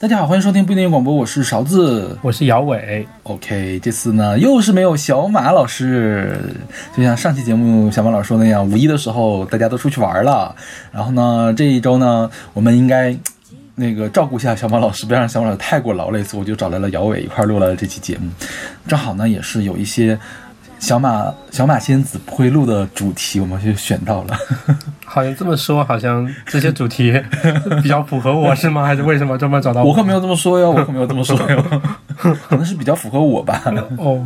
大家好，欢迎收听不一定广播，我是勺子，我是姚伟。OK，这次呢又是没有小马老师，就像上期节目小马老师说那样，五一的时候大家都出去玩了，然后呢这一周呢我们应该那个照顾一下小马老师，不要让小马老师太过劳累，所以我就找来了姚伟一块录了这期节目，正好呢也是有一些。小马小马仙子不会录的主题，我们就选到了。好像这么说，好像这些主题 比较符合我是吗？还是为什么专门找到我？我可没有这么说哟，我可没有这么说哟，可能是比较符合我吧。哦，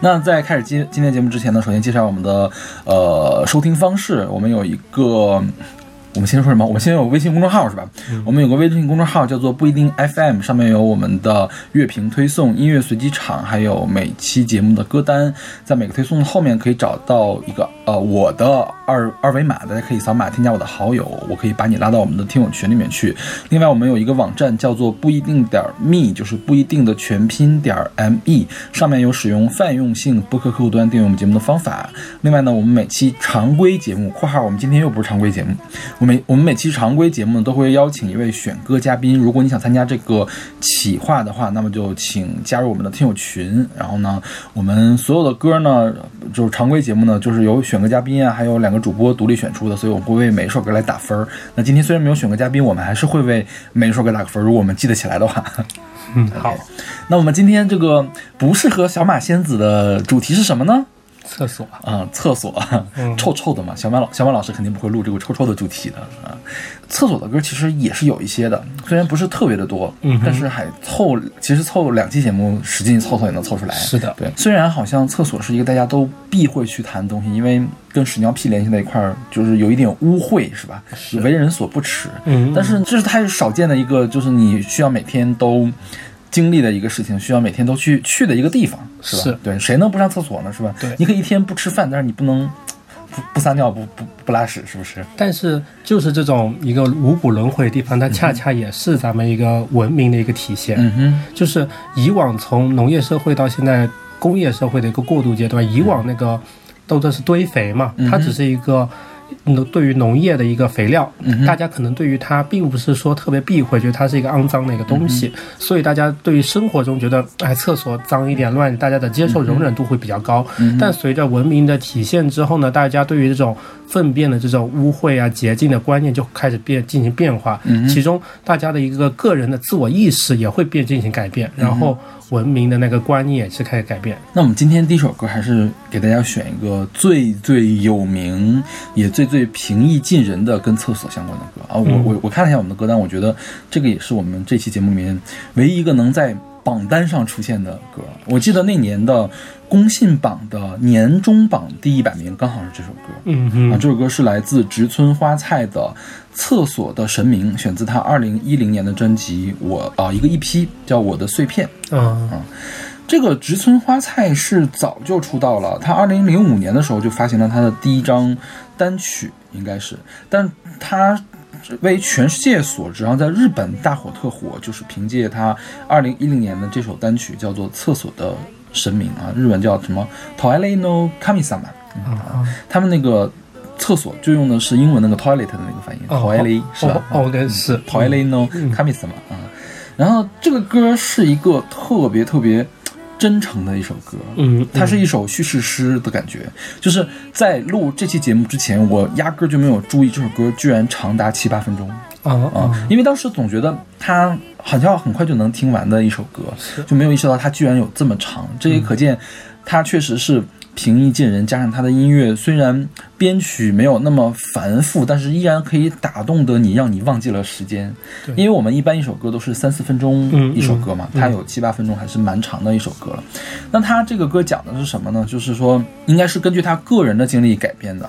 那在开始今今天节目之前呢，首先介绍我们的呃收听方式，我们有一个。我们先说什么？我们先有微信公众号是吧？我们有个微信公众号叫做不一定 FM，上面有我们的乐评推送、音乐随机场，还有每期节目的歌单。在每个推送的后面可以找到一个呃我的二二维码，大家可以扫码添加我的好友，我可以把你拉到我们的听友群里面去。另外，我们有一个网站叫做不一定点 me，就是不一定的全拼点 me，上面有使用泛用性播客客户端订阅我们节目的方法。另外呢，我们每期常规节目（括号我们今天又不是常规节目）。每我们每期常规节目呢，都会邀请一位选歌嘉宾。如果你想参加这个企划的话，那么就请加入我们的听友群。然后呢，我们所有的歌呢，就是常规节目呢，就是由选歌嘉宾啊，还有两个主播独立选出的，所以我们会为每一首歌来打分。那今天虽然没有选歌嘉宾，我们还是会为每一首歌打个分。如果我们记得起来的话，嗯，好。那我们今天这个不适合小马仙子的主题是什么呢？厕所啊，厕所，臭臭的嘛。小马老小马老师肯定不会录这个臭臭的主题的啊。厕所的歌其实也是有一些的，虽然不是特别的多，嗯，但是还凑，其实凑两期节目，使劲凑凑也能凑出来。是的，对。虽然好像厕所是一个大家都避讳去谈的东西，因为跟屎尿屁联系在一块儿，就是有一点污秽，是吧？是为人所不耻。嗯，但是这是太少见的一个，就是你需要每天都。经历的一个事情，需要每天都去去的一个地方，是吧？对，谁能不上厕所呢？是吧？对，你可以一天不吃饭，但是你不能不不撒尿，不不不拉屎，是不是？但是就是这种一个五谷轮回的地方，它恰恰也是咱们一个文明的一个体现。嗯哼，就是以往从农业社会到现在工业社会的一个过渡阶段，以往那个都都是堆肥嘛，它只是一个。农对于农业的一个肥料，大家可能对于它并不是说特别避讳，觉得它是一个肮脏的一个东西，所以大家对于生活中觉得，哎，厕所脏一点乱，大家的接受容忍度会比较高。但随着文明的体现之后呢，大家对于这种粪便的这种污秽啊、洁净的观念就开始变进行变化，其中大家的一个个人的自我意识也会变进行改变，然后。文明的那个观念也是开始改变。那我们今天第一首歌还是给大家选一个最最有名也最最平易近人的跟厕所相关的歌啊！我我我看了一下我们的歌单，我觉得这个也是我们这期节目里面唯一一个能在榜单上出现的歌。我记得那年的公信榜的年终榜第一百名刚好是这首歌。嗯嗯啊，这首歌是来自植村花菜的。厕所的神明选自他二零一零年的专辑，我啊一个 EP 叫我的碎片。嗯啊，这个植村花菜是早就出道了，他二零零五年的时候就发行了他的第一张单曲，应该是，但他为全世界所知，然后在日本大火特火，就是凭借他二零一零年的这首单曲叫做《厕所的神明》啊，日文叫什么 Toilet no Kamisama 啊，他们那个。厕所就用的是英文那个 toilet 的那个发音，toilet 是吧？OK 是 toilet no kamisama 啊。然后这个歌是一个特别特别真诚的一首歌，嗯，它是一首叙事诗的感觉。就是在录这期节目之前，我压根就没有注意这首歌居然长达七八分钟啊啊！因为当时总觉得它好像很快就能听完的一首歌，就没有意识到它居然有这么长。这也可见它确实是。平易近人，加上他的音乐，虽然编曲没有那么繁复，但是依然可以打动得你，让你忘记了时间。因为我们一般一首歌都是三四分钟一首歌嘛，它有七八分钟，还是蛮长的一首歌了。那他这个歌讲的是什么呢？就是说，应该是根据他个人的经历改编的。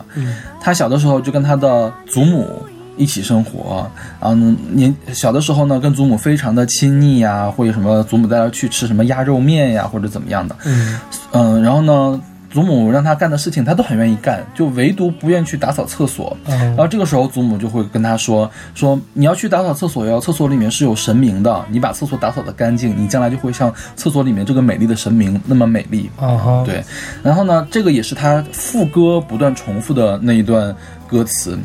他小的时候就跟他的祖母一起生活，然后年小的时候呢，跟祖母非常的亲昵呀，或者什么祖母带他去吃什么鸭肉面呀，或者怎么样的。嗯嗯，然后呢？祖母让他干的事情，他都很愿意干，就唯独不愿去打扫厕所。然后这个时候，祖母就会跟他说：“说你要去打扫厕所哟，厕所里面是有神明的，你把厕所打扫的干净，你将来就会像厕所里面这个美丽的神明那么美丽。”对。然后呢，这个也是他副歌不断重复的那一段歌词。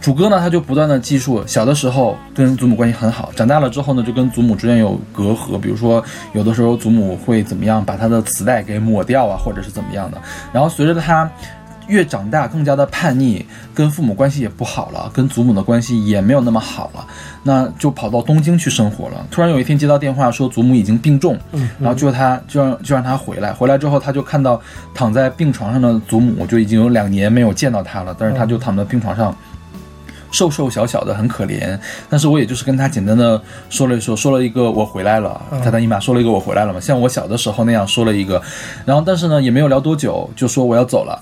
主歌呢，他就不断的记述小的时候跟祖母关系很好，长大了之后呢，就跟祖母之间有隔阂，比如说有的时候祖母会怎么样把他的磁带给抹掉啊，或者是怎么样的。然后随着他越长大，更加的叛逆，跟父母关系也不好了，跟祖母的关系也没有那么好了，那就跑到东京去生活了。突然有一天接到电话说祖母已经病重，然后就他就让就让他回来，回来之后他就看到躺在病床上的祖母，就已经有两年没有见到他了，但是他就躺在病床上。瘦瘦小小的，很可怜。但是我也就是跟他简单的说了一说，说了一个我回来了，他的姨妈说了一个我回来了嘛，像我小的时候那样说了一个。然后但是呢，也没有聊多久，就说我要走了。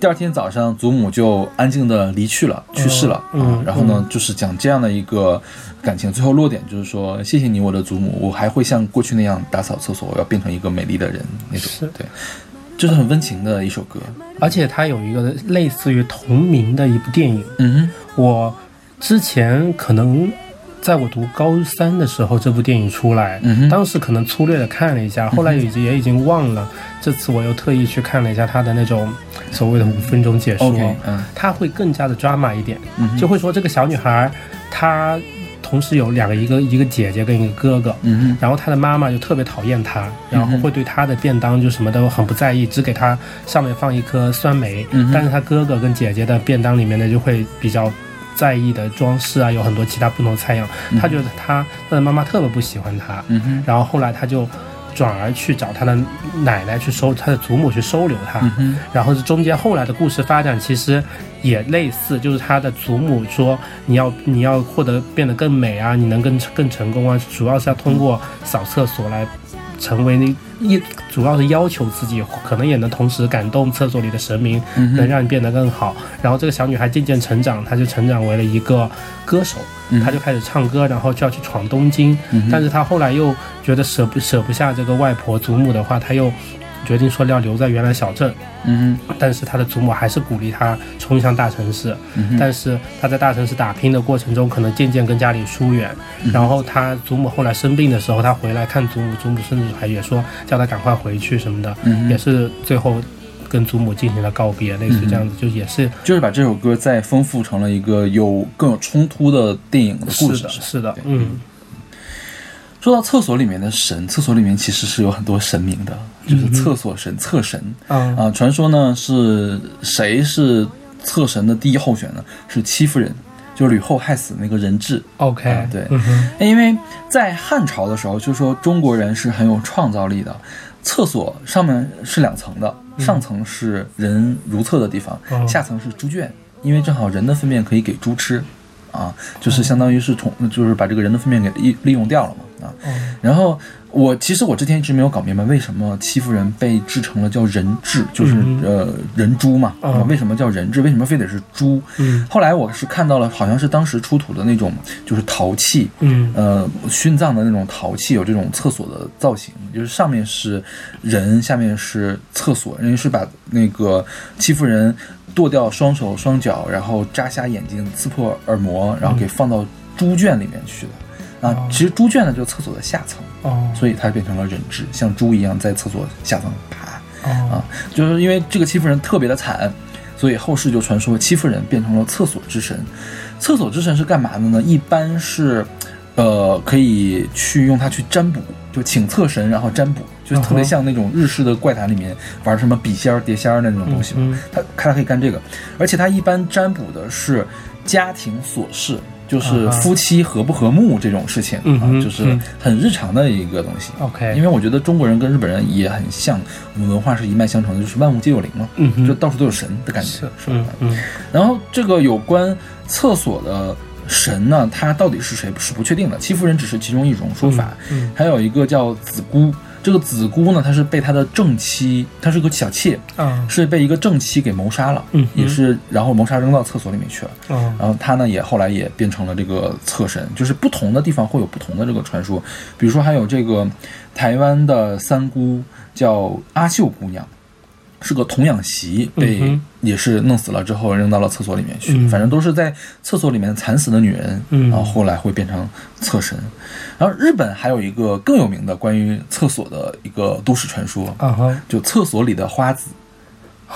第二天早上，祖母就安静的离去了，去世了。嗯，然后呢，就是讲这样的一个感情，最后落点就是说，谢谢你，我的祖母，我还会像过去那样打扫厕所，我要变成一个美丽的人那种。对，就是很温情的一首歌。而且它有一个类似于同名的一部电影。嗯我之前可能在我读高三的时候，这部电影出来，当时可能粗略的看了一下，后来已经也已经忘了。这次我又特意去看了一下他的那种所谓的五分钟解说嗯它会更加的 drama 一点，嗯就会说这个小女孩她同时有两个一个一个姐姐跟一个哥哥，嗯哼。然后他的妈妈就特别讨厌他，然后会对他的便当就什么都很不在意，只给他上面放一颗酸梅。嗯但是他哥哥跟姐姐的便当里面呢，就会比较在意的装饰啊，有很多其他不同的菜样。他觉得他他的妈妈特别不喜欢他，嗯哼。然后后来他就转而去找他的奶奶去收他的祖母去收留他。嗯哼。然后是中间后来的故事发展，其实也类似，就是他的祖母说你要你要获得变得更美啊，你能更更成功啊，主要是要通过扫厕所来成为那一，主要是要求自己，可能也能同时感动厕所里的神明，嗯能让你变得更好。然后这个小女孩渐渐成长，她就成长为了一个歌手，嗯她就开始唱歌，然后就要去闯东京。嗯但是她后来又觉得舍不舍不下这个外婆祖母的话，她又决定说要留在原来小镇。嗯但是他的祖母还是鼓励他冲向大城市，嗯但是他在大城市打拼的过程中，可能渐渐跟家里疏远。嗯然后他祖母后来生病的时候，他回来看祖母，祖母甚至还也说叫他赶快回去什么的，嗯也是最后跟祖母进行了告别，类似这样子，就也是就是把这首歌再丰富成了一个有更有冲突的电影的故事是的，。是的，嗯说到厕所里面的神，厕所里面其实是有很多神明的，就是厕所神、厕神嗯啊。传说呢是谁是厕神的第一候选呢？是戚夫人，就是吕后害死那个人质。，OK，啊对嗯，因为在汉朝的时候，就说中国人是很有创造力的。厕所上面是两层的，上层是人如厕的地方，哦下层是猪圈，因为正好人的粪便可以给猪吃，啊，就是相当于是从就是把这个人的粪便给利利用掉了嘛，啊，哦然后我其实我之前一直没有搞明白为什么戚夫人被制成了叫人质，就是、嗯呃人猪嘛，为什么叫人质？为什么非得是猪？嗯后来我是看到了，好像是当时出土的那种就是陶器，嗯呃，殉葬的那种陶器有这种厕所的造型，就是上面是人，下面是厕所，人家是把那个戚夫人剁掉双手双脚，然后扎瞎眼睛，刺破耳膜，然后给放到猪圈里面去的。啊哦，其实猪圈呢就是厕所的下层，哦所以它变成了人质，像猪一样在厕所下层爬。哦啊，就是因为这个戚夫人特别的惨，所以后世就传说戚夫人变成了厕所之神。厕所之神是干嘛的呢？一般是，呃，可以去用它去占卜，就请厕神然后占卜，就特别像那种日式的怪谈里面玩什么笔仙儿、碟仙儿的那种东西。嗯他他可以干这个，而且他一般占卜的是家庭琐事。就是夫妻和不和睦这种事情、啊，嗯就是嗯。很日常的一个东西。，OK，因为我觉得中国人跟日本人也很像，我们文化是一脉相承的，就是万物皆有灵嘛，嗯就到处都有神的感觉，是是吧？然后这个有关厕所的神呢，他到底是谁是不确定的，戚夫人只是其中一种说法，嗯。还有一个叫子姑。这个子姑呢，她是被她的正妻，她是个小妾，啊是被一个正妻给谋杀了，嗯也是然后谋杀扔到厕所里面去了。嗯然后她呢也后来也变成了这个厕神，就是不同的地方会有不同的这个传说，比如说还有这个台湾的三姑叫阿秀姑娘，是个童养媳，被也是弄死了之后扔到了厕所里面去，嗯反正都是在厕所里面惨死的女人，嗯然后后来会变成厕神。然后日本还有一个更有名的关于厕所的一个都市传说，啊就厕所里的花子。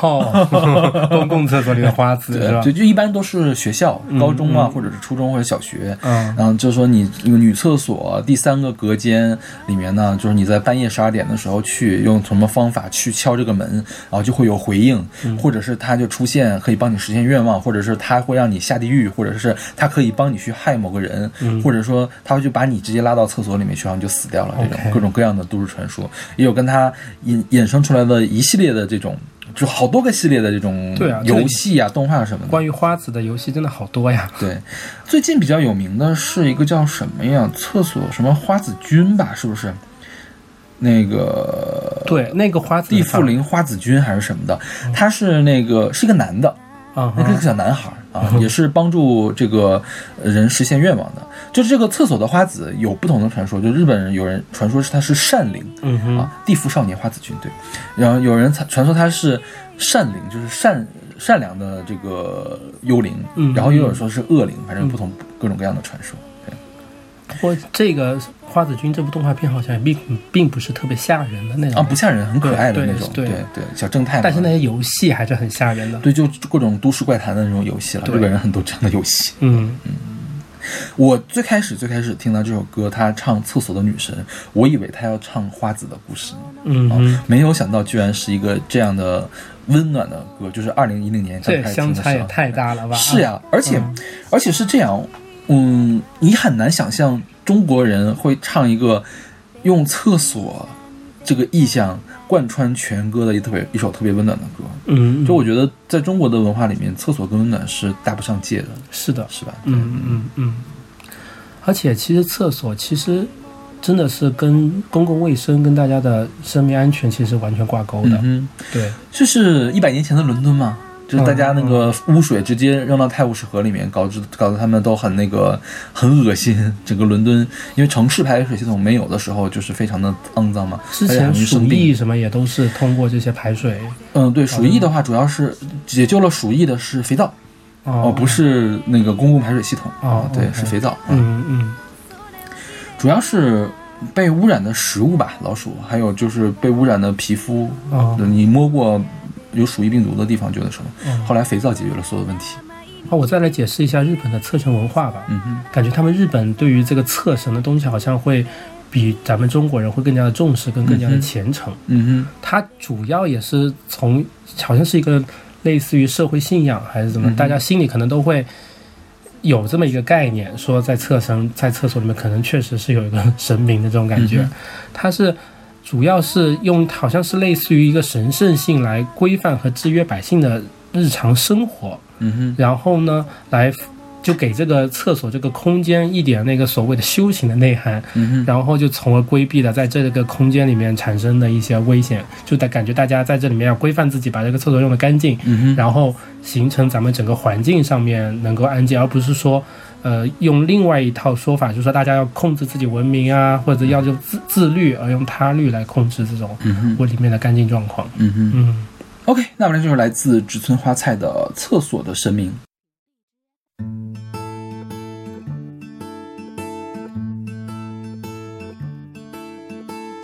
哦，公 共厕所里的花 子是吧对，？就一般都是学校、嗯高中啊，嗯或者是初中或者小学。嗯然后就是说，你女厕所第三个隔间里面呢，就是你在半夜十二点的时候去，用什么方法去敲这个门，然后就会有回应，嗯或者是它就出现可以帮你实现愿望，或者是它会让你下地狱，或者是它可以帮你去害某个人，嗯或者说它会就把你直接拉到厕所里面去，然后你就死掉了。这种各种各样的都市传说，也有跟它衍衍生出来的一系列的这种。就好多个系列的这种对啊游戏啊、动画什么的，关于花子的游戏真的好多呀。对，最近比较有名的是一个叫什么呀？厕所什么花子君吧？是不是？那个对，那个花子地富林花子君还是什么的？他是那个是一个男的，啊那个哈，小男孩啊，也是帮助这个人实现愿望的。就是这个厕所的花子有不同的传说，就日本人有人传说是他是善灵嗯哼，啊，地府少年花子君对，然后有人传传说他是善灵，就是善善良的这个幽灵，嗯然后也有人说是恶灵，反正不同各种各样的传说。过这个花子君这部动画片好像也并并不是特别吓人的那种啊，不吓人，很可爱的那种，对对对，小正太。但是那些游戏还是很吓人的。对，就各种都市怪谈的那种游戏了，日本人很多这样的游戏。嗯嗯，我最开始最开始听到这首歌，他唱厕所的女神，我以为他要唱花子的故事嗯，没有想到居然是一个这样的温暖的歌，就是二零一零年刚这开始相差也听的时候。太大了吧？是呀，而且、嗯而且是这样，嗯，你很难想象中国人会唱一个用厕所这个意象贯穿全歌的一特别一首特别温暖的歌。嗯，嗯，就我觉得，在中国的文化里面，厕所跟温暖是搭不上界的，是的，是吧？嗯嗯嗯，而且其实厕所其实真的是跟公共卫生、跟大家的生命安全其实完全挂钩的。嗯，对，这是一百年前的伦敦嘛？就是大家那个污水直接扔到泰晤士河里面，搞致搞得他们都很那个很恶心。整个伦敦，因为城市排水系统没有的时候，就是非常的肮脏嘛，之前鼠疫什么也都是通过这些排水嗯，对，鼠疫的话，主要是解救了鼠疫的是肥皂，哦哦，不是。那个公共排水系统哦啊，对是肥皂。嗯嗯。主要是被污染的食物吧，老鼠，还有就是被污染的皮肤，哦。你摸过有鼠疫病毒的地方，觉得什么？哦后来肥皂解决了所有问题。那我再来解释一下日本的厕神文化吧。嗯哼，感觉他们日本对于这个厕神的东西好像会比咱们中国人会更加的重视，跟更加的虔诚。嗯它主要也是从好像是一个类似于社会信仰还是怎么，嗯大家心里可能都会有这么一个概念，说在厕神在厕所里面可能确实是有一个 神明的这种感觉。嗯它是主要是用好像是类似于一个神圣性来规范和制约百姓的日常生活，嗯哼，然后呢来。就给这个厕所这个空间一点那个所谓的修行的内涵，嗯哼，然后就从而规避了在这个空间里面产生的一些危险，就在感觉大家在这里面要规范自己，把这个厕所用的干净，嗯哼，然后形成咱们整个环境上面能够安静，而不是说，呃，用另外一套说法，就是说大家要控制自己文明啊，或者要就自自律，而用他律来控制这种嗯哼，屋里面的干净状况。嗯哼。嗯 OK，那我们这就是来自植村花菜的《厕所的神明》。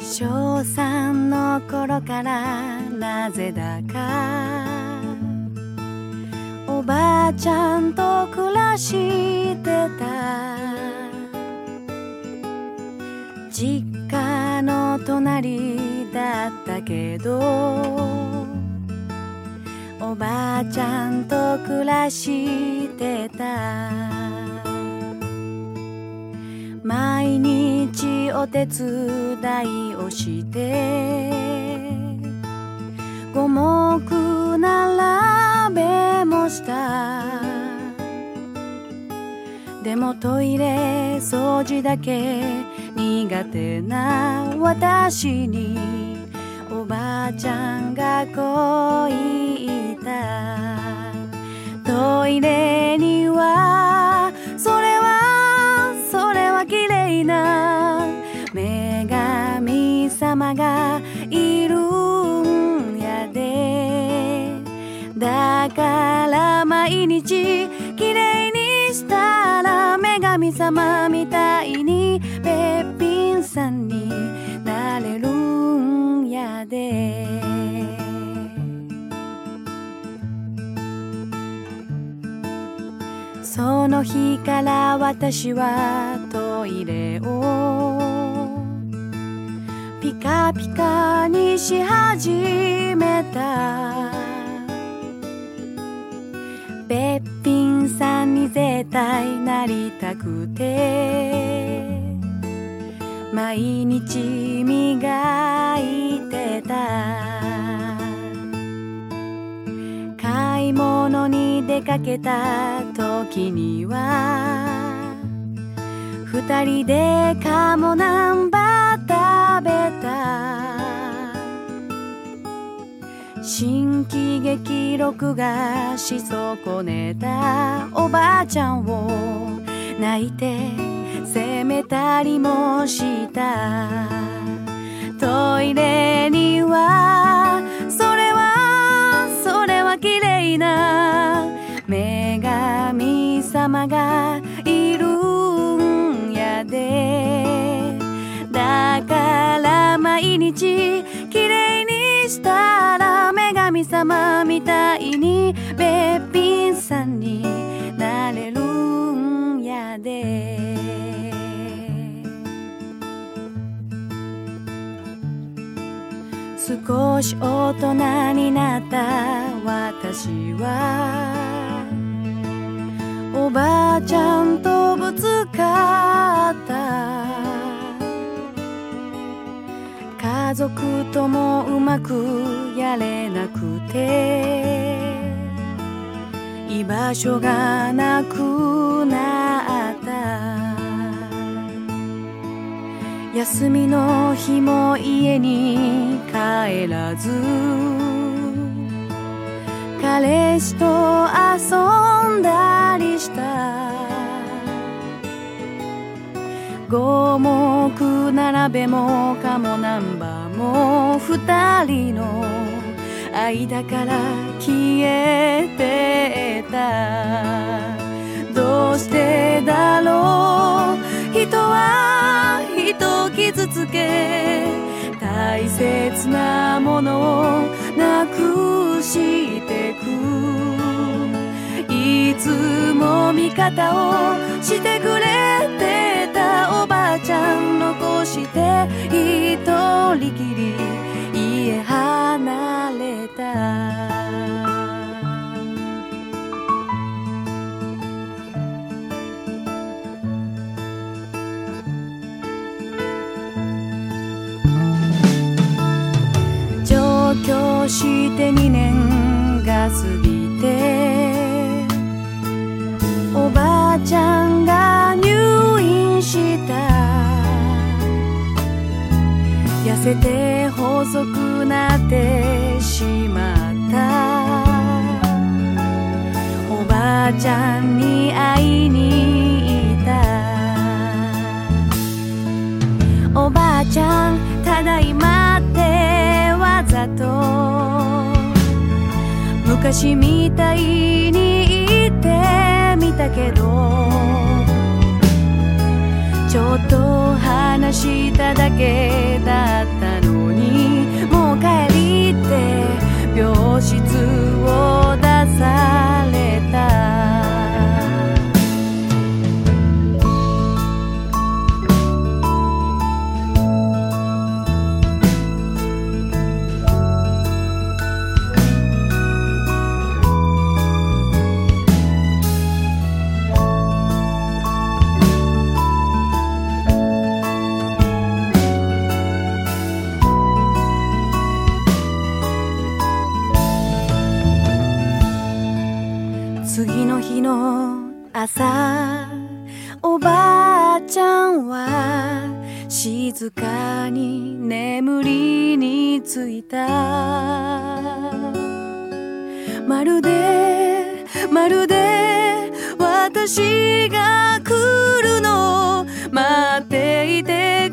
小三の頃からなぜだか おばあちゃんと暮らしてた。実家の隣だったけどおばあちゃんと暮らしてた。毎日お手伝いをして五目並べもした。でもトイレ掃除だけ苦手な私におばあちゃんがこう言った。トイレにはそれはそれは綺麗な女神様がいる。だから毎日綺麗にしたら女神様みたいにべっぴんさんになれるんやで。その日から私はトイレをピカピカにし始めた。べっぴんさんに絶対なりたくて。毎日磨いてた。買い物に出かけた時には二人でカモナンバー食べた。新喜劇録画し損ねたおばあちゃんを泣いて責めたりもした。トイレにはそれはそれは綺麗な女神様がいるんやで。だから毎日したら女神様みたいにべっぴんさんになれるんやで。少し大人になった私はおばあちゃんとぶつかった。家族ともうまくやれなくて。居場所がなくなった。休みの日も家に帰らず。彼氏と遊んだりした。五目並べもかもナンバーも二人の間から消えてたどうしてだろう人は人を傷つけ大切なものをなくしてくいつも味方をしてくれてちゃん残して一人きり家離れた。上京して2年が過ぎておばあちゃんが入院したせて細くなってしまった。おばあちゃんに会いに行った。おばあちゃんただいまってわざと。昔みたいに言ってみたけど。ちょっと話しただけだにもう帰りって病室を出された。朝おばあちゃんは静かに眠りについた。まるでまるで私が来るのを待っていて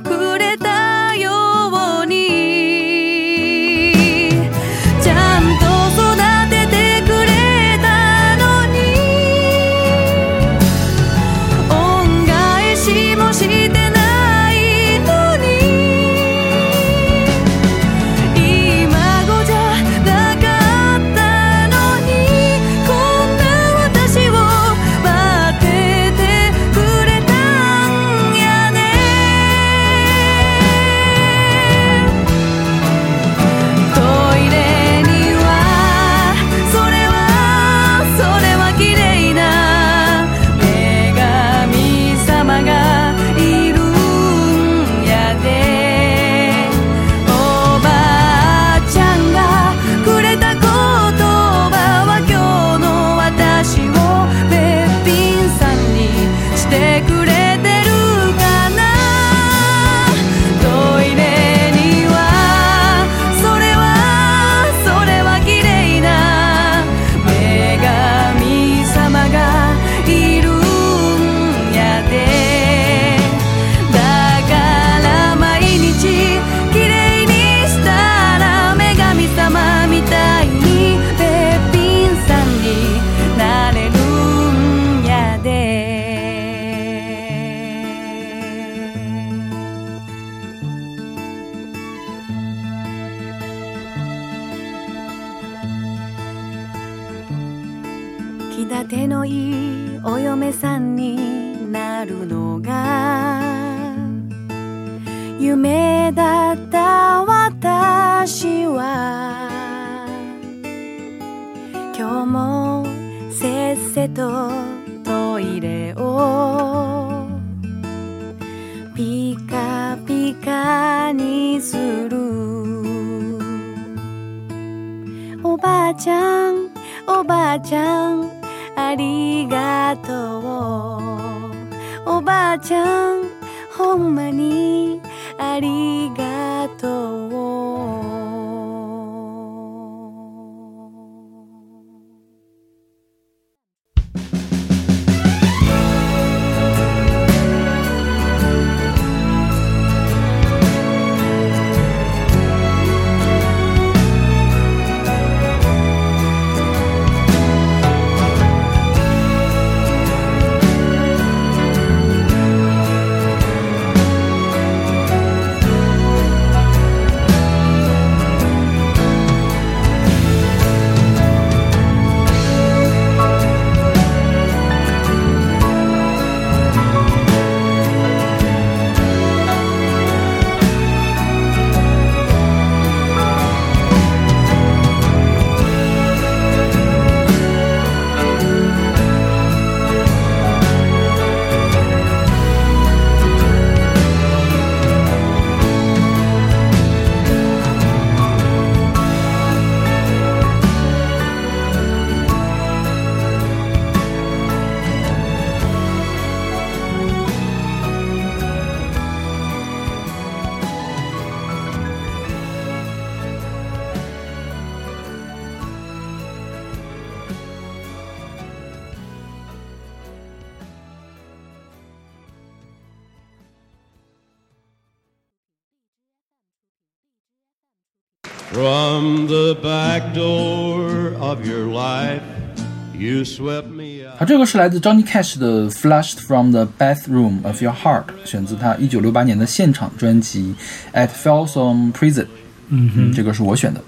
好，这个是来自 Johnny Cash 的《Flushed from the Bathroom of Your Heart》，选自他一九六八年的现场专辑《At Folsom Prison》。嗯哼，这个是我选的。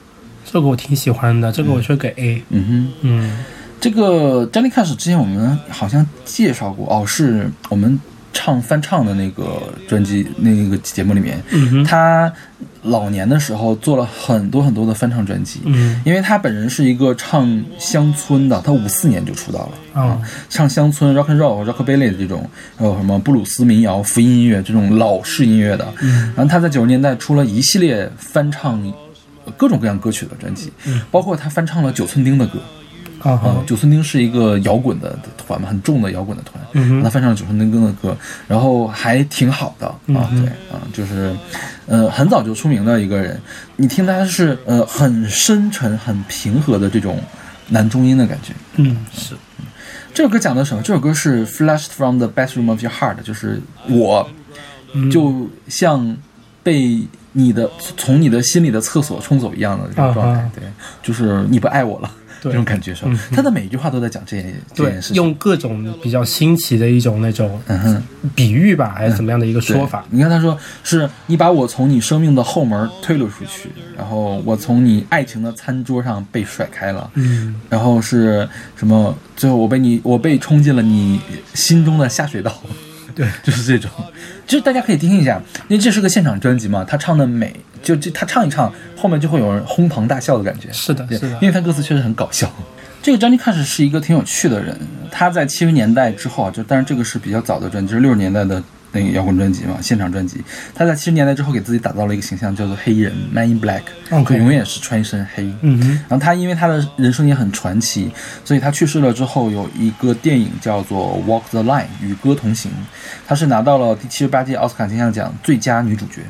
这个我挺喜欢的，这个我是给 A。嗯哼，嗯这个 Johnny Cash 之前我们好像介绍过哦，是我们唱翻唱的那个专辑那个节目里面，嗯他老年的时候做了很多很多的翻唱专辑。嗯因为他本人是一个唱乡村的，他五四年就出道了。啊唱乡村 rock and roll、rockabilly 的这种，还有什么布鲁斯民谣、福音音乐这种老式音乐的。嗯然后他在九十年代出了一系列翻唱各种各样歌曲的专辑，嗯包括他翻唱了九寸钉的歌。啊、啊哈九寸钉是一个摇滚的团嘛，很重的摇滚的团。嗯他翻唱了九寸钉的歌，然后还挺好的啊，嗯对啊，就是呃很早就出名的一个人。你听他是呃很深沉、很平和的这种男中音的感觉。嗯是这首歌讲的什么？这首歌是 "Flashed from the bathroom of your heart"，就是我嗯就像被你的从你的心里的厕所冲走一样的这种状态。对，就是你不爱我了。对这种感觉是吧嗯？他的每一句话都在讲这件这对件事，情。用各种比较新奇的一种那种比喻吧，还是怎么样的一个说法。你看他说是你把我从你生命的后门推了出去，然后我从你爱情的餐桌上被甩开了，嗯然后是什么？最后我被你我被冲进了你心中的下水道。对，就是这种，就是大家可以听一下，因为这是个现场专辑嘛，他唱的美，就这他唱一唱，后面就会有人哄堂大笑的感觉。是的是的因为他歌词确实很搞笑。这个 Johnny Cash 是一个挺有趣的人，他在七十年代之后啊，就但是这个是比较早的专辑，就是六十年代的那个摇滚专辑嘛，现场专辑。他在七十年代之后给自己打造了一个形象，叫做黑衣人 Man in Black，OK 就永远是穿一身黑。嗯哼然后他因为他的人生也很传奇，所以他去世了之后有一个电影叫做《Walk the Line》与歌同行，他是拿到了第七十八届奥斯卡金像奖最佳女主角。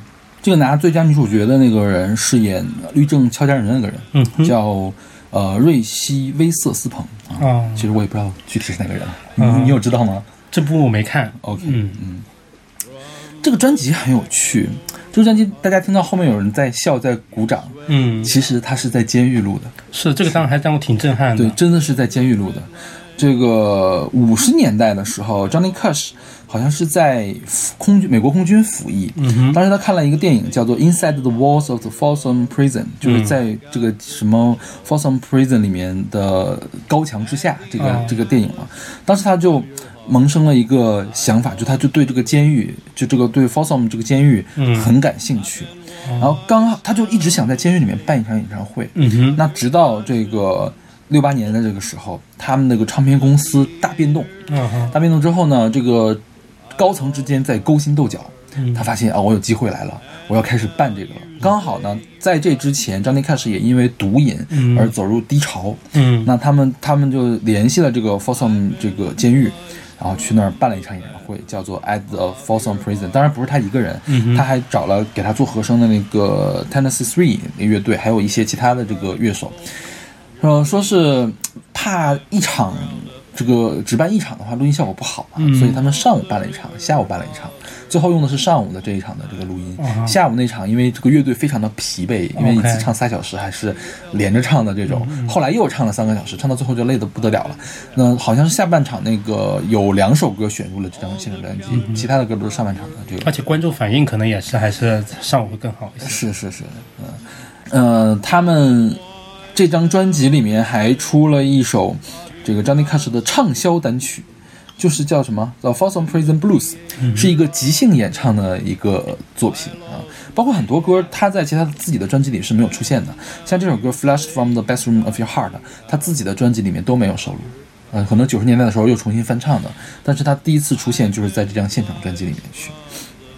这个拿最佳女主角的那个人饰演律政俏佳人的那个人，嗯叫呃瑞希威瑟斯彭啊。哦其实我也不知道具体是哪个人，你有知道吗这部我没看。？OK，嗯嗯这个专辑很有趣。这个专辑大家听到后面有人在笑在鼓掌，嗯，其实他是在监狱录的。是这个当然还让我挺震撼的。对，真的是在监狱录的。这个五十年代的时候，Johnny Cash 好像是在空军美国空军服役，嗯当时他看了一个电影叫做《Inside the Walls of the Folsom Prison》，就是在这个什么 Folsom Prison 里面的高墙之下，这个、哦这个电影嘛，当时他就萌生了一个想法，就他就对这个监狱，就这个对 Folsom 这个监狱嗯。很感兴趣，然后刚好他就一直想在监狱里面办一场演唱会，嗯哼，那直到这个六八年的这个时候，他们那个唱片公司大变动，嗯哼，大变动之后呢，这个高层之间在勾心斗角。嗯他发现啊、我有机会来了，我要开始办这个了。刚好呢，在这之前，Johnny Cash 也因为毒瘾嗯而走入低潮。嗯那他们他们就联系了这个 Folsom 这个监狱，然后去那儿办了一场演唱会，叫做 At the Folsom Prison。当然不是他一个人，嗯他还找了给他做和声的那个 Tennessee Three 那乐队，还有一些其他的这个乐手。呃，说是怕一场这个只办一场的话，录音效果不好嘛，嗯所以他们上午办了一场，下午办了一场，最后用的是上午的这一场的这个录音。啊下午那场，因为这个乐队非常的疲惫，因为一次唱三小时还是连着唱的这种，后来又唱了三个小时，唱到最后就累得不得了了。那好像是下半场那个有两首歌选入了这张现场专辑，其他的歌都是上半场的这个而且观众反应可能也是还是上午会更好一些。是是是，嗯呃，他们这张专辑里面还出了一首这个 Johnny Cash 的畅销单曲，就是叫什么《The Folsom Prison Blues》，是一个即兴演唱的一个作品啊。包括很多歌，他在其他自己的专辑里是没有出现的，像这首歌《Flash from the Bathroom of Your Heart》，他自己的专辑里面都没有收录。呃，可能九十年代的时候又重新翻唱的，但是他第一次出现就是在这张现场专辑里面去。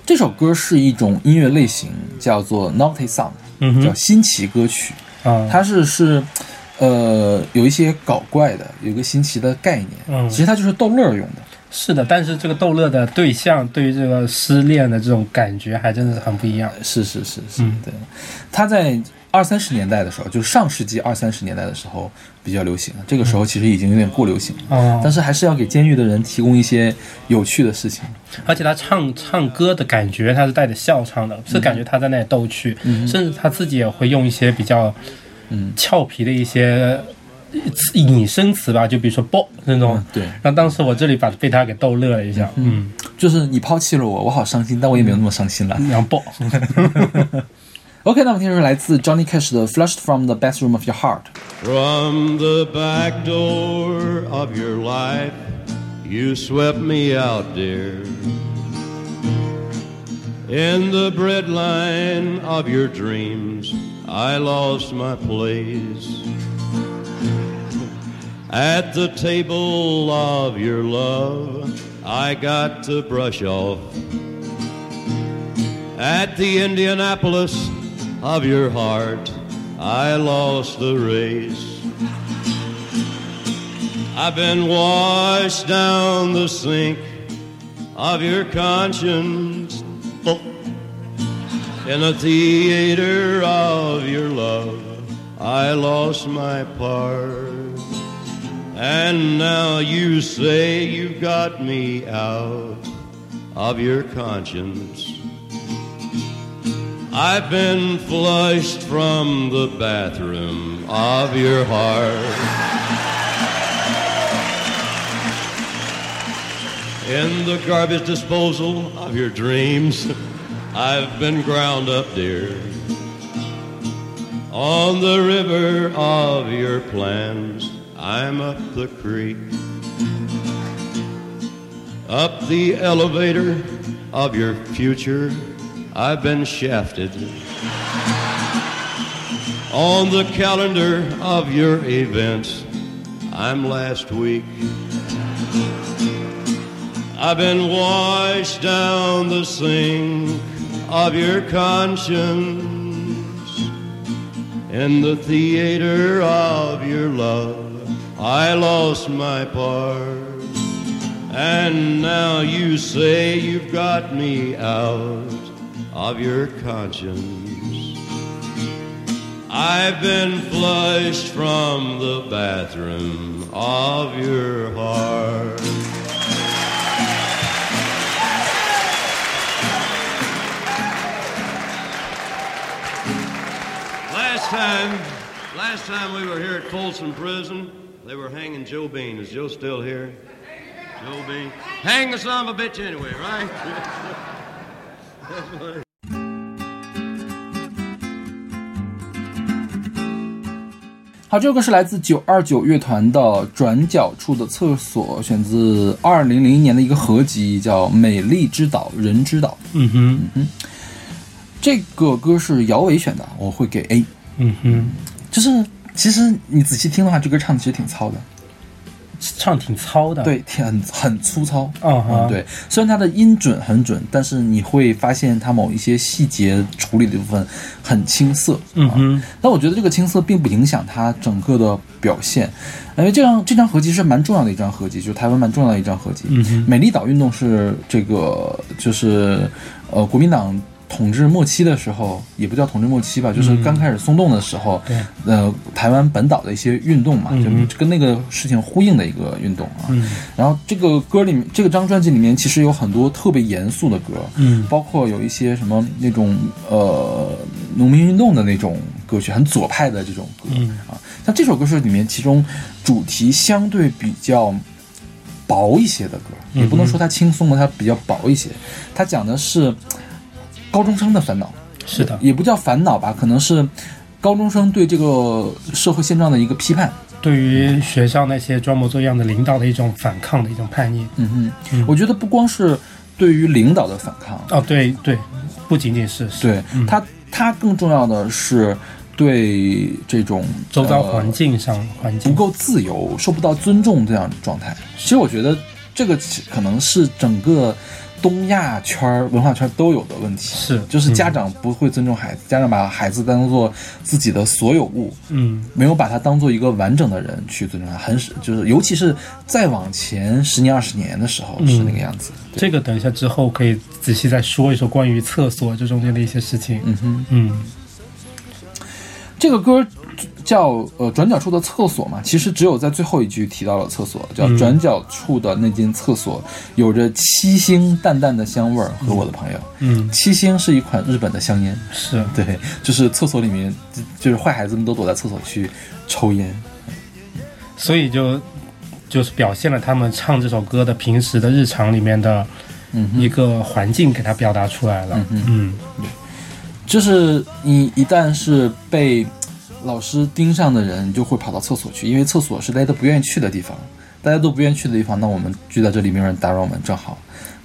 这首歌是一种音乐类型，叫做 Naughty Song，、嗯叫新奇歌曲。啊，它是是，呃，有一些搞怪的，有一个新奇的概念。嗯其实它就是逗乐用的。是的，但是这个逗乐的对象对于这个失恋的这种感觉还真的是很不一样。是是是是，嗯对。他在二三十年代的时候，就是上世纪二三十年代的时候比较流行，这个时候其实已经有点过流行了。哦但是还是要给监狱的人提供一些有趣的事情。而且他唱唱歌的感觉，他是带着笑唱的，是感觉他在那里逗趣，甚至他自己也会用一些比较嗯俏皮的一些词引申词吧，就比如说“啵”那种。嗯对，然后当时我这里把被他给逗乐了一下，嗯，就是你抛弃了我，我好伤心，但我也没有那么伤心了。然后“啵 ”，OK，那我们听是来自 Johnny Cash 的《Flushed from the Bathroom of Your Heart》。From the back door of your life, you swept me out, dear. In the breadline of your dreams, I lost my place. At the table of your love, I got to brush off. At the Indianapolis of your heart, I lost the race. I've been washed down the sink of your conscience in the theater of your love. I lost my part. And now you say you got me out of your conscience. I've been flushed from the bathroom of your heart. In the garbage disposal of your dreams, I've been ground up, dear. On the river of your plans, I'm up the creek. Up the elevator of your future, I've been shafted. On the calendar of your events, I'm last week. I've been washed down the sink of your conscience in the theater of your love. I lost my part, and now you say you've got me out of your conscience. I've been flushed from the bathroom of your heart. Last time, last time we were here at Folsom Prison, They were hanging Joe Bean. Is Joe still here? Joe Bean. Hang the son of a bitch anyway, right? That's 好，这首歌是来自九二九乐团的《转角处的厕所》，选自二零零一年的一个合集，叫《美丽之岛，人之岛》。嗯哼，这个歌是姚伟选的，我会给 A。嗯哼，就是其实你仔细听的话，这歌唱的其实挺糙的，唱挺糙的。，对，挺很很粗糙。嗯对，虽然它的音准很准，但是你会发现它某一些细节处理的部分很青涩。啊嗯哼，但我觉得这个青涩并不影响它整个的表现，因为这张这张合集是蛮重要的一张合集，就是台湾蛮重要的一张合集。嗯哼美丽岛运动是这个就是呃国民党统治末期的时候，也不叫统治末期吧，就是刚开始松动的时候，对，呃台湾本岛的一些运动嘛，嗯就跟那个事情呼应的一个运动啊。嗯然后这个歌里面，这个张专辑里面其实有很多特别严肃的歌，嗯包括有一些什么那种呃农民运动的那种歌曲，很左派的这种歌、嗯啊。像这首歌是里面其中主题相对比较薄一些的歌，也不能说它轻松的，它比较薄一些。它讲的是高中生的烦恼，是的，也不叫烦恼吧，可能是高中生对这个社会现状的一个批判。对于学校那些装模作样的领导的一种反抗的一种叛逆。嗯哼，嗯。我觉得不光是对于领导的反抗，哦，对对，不仅仅是是。对、嗯。他，他更重要的是对这种周遭呃环境上环境。不够自由、受不到尊重这样的状态。其实我觉得这个可能是整个东亚圈儿、文化圈都有的问题，是就是嗯家长不会尊重孩子，家长把孩子当做自己的所有物，嗯没有把他当做一个完整的人去尊重他，很少就是尤其是再往前十年、二十年的时候嗯是那个样子。对这个等一下之后可以仔细再说一说关于厕所这中间的一些事情。嗯哼。嗯这个歌叫呃转角处的厕所嘛，其实只有在最后一句提到了厕所，叫嗯。转角处的那间厕所有着七星淡淡的香味儿和我的朋友。嗯，七星是一款日本的香烟，是。对，就是厕所里面就就是坏孩子们都躲在厕所去抽烟。所以就就是表现了他们唱这首歌的平时的日常里面的嗯一个环境，给他表达出来了。嗯嗯。就是你一旦是被老师盯上的人，就会跑到厕所去，因为厕所是大家都不愿意去的地方，大家都不愿意去的地方，那我们聚在这里，没有人打扰我们，正好，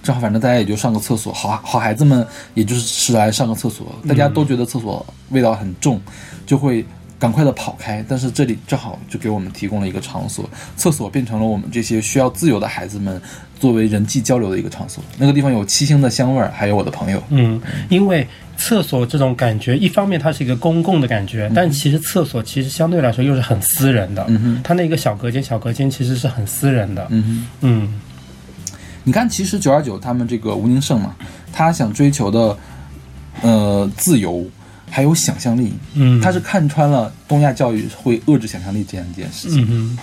正好，反正大家也就上个厕所，好好孩子们也就是是来上个厕所，大家都觉得厕所味道很重，就会。赶快的跑开，但是这里正好就给我们提供了一个场所，厕所变成了我们这些需要自由的孩子们作为人际交流的一个场所。那个地方有七星的香味儿，还有我的朋友。嗯，因为厕所这种感觉，一方面它是一个公共的感觉，但其实厕所其实相对来说又是很私人的。嗯哼，它那个小隔间，小隔间其实是很私人的。嗯哼。嗯你看，其实九二九他们这个吴宁胜嘛，他想追求的，呃，自由还有想象力，嗯，他是看穿了东亚教育会遏制想象力这样一件事情。嗯哼，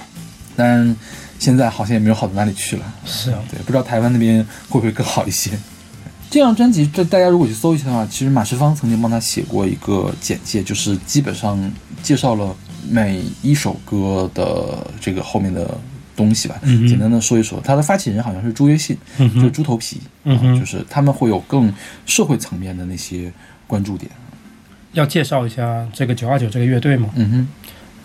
但现在好像也没有好到哪里去了。是啊，对，不知道台湾那边会不会更好一些。这张专辑，这大家如果去搜一下的话，其实马世芳曾经帮他写过一个简介，就是基本上介绍了每一首歌的这个后面的东西吧，嗯简单的说一说。他的发起人好像是朱约信，嗯就是猪头皮，啊就是他们会有更社会层面的那些关注点。要介绍一下这个九二九这个乐队吗？嗯哼，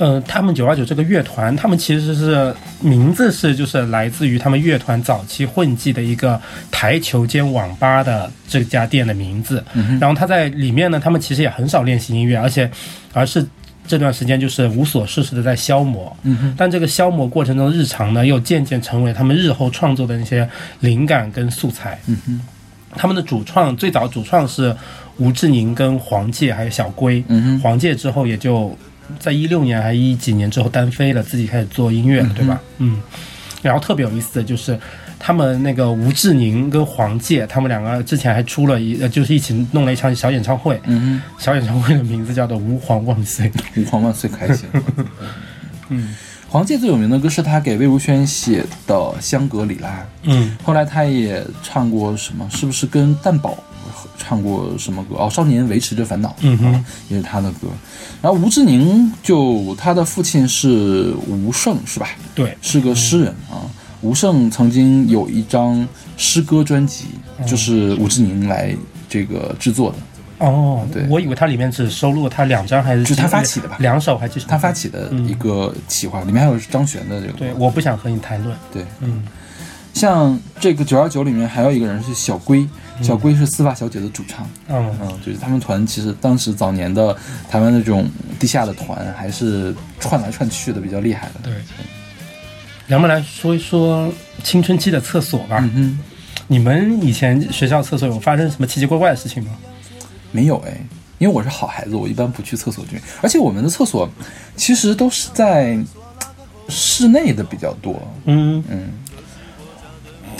呃，他们九二九这个乐团，他们其实是名字是就是来自于他们乐团早期混迹的一个台球间网吧的这家店的名字。嗯，然后他在里面呢，他们其实也很少练习音乐，而且而是这段时间就是无所事事的在消磨。但这个消磨过程中，日常呢又渐渐成为他们日后创作的那些灵感跟素材。嗯哼，他们的主创最早主创是吴志宁跟黄玠还有小龟。嗯哼，黄玠之后也就在一六年还一几年之后单飞了，自己开始做音乐了，对吧？嗯。然后特别有意思的就是，他们那个吴志宁跟黄玠，他们两个之前还出了一，呃，就是一起弄了一场小演唱会。嗯小演唱会的名字叫做《吾皇万岁》。哼，吾皇万岁开心。嗯黄玠最有名的歌是他给魏如萱写的《香格里拉》。嗯后来他也唱过什么？是不是跟蛋宝唱过什么歌？哦，《少年维持着烦恼》，嗯哼啊也是他的歌。然后吴志宁就他的父亲是吴胜，是吧？对，是个诗人啊。吴胜曾经有一张诗歌专辑，就是吴志宁来这个制作的，哦对，我以为它里面只收录了他两张还是就是他发起的吧两首还是？他发起的一个企划，里面还有张悬的这个。对，我不想和你谈论。对，嗯，像这个九二九里面还有一个人是小龟，小龟是丝袜小姐的主唱。嗯，嗯，就是他们团其实当时早年的台湾的这种地下的团，还是串来串去的比较厉害的。对。咱们来说一说青春期的厕所吧。嗯哼，你们以前学校厕所有发生什么奇奇怪怪的事情吗？没有哎，因为我是好孩子，我一般不去厕所这边，而且我们的厕所其实都是在室内的比较多。嗯，嗯，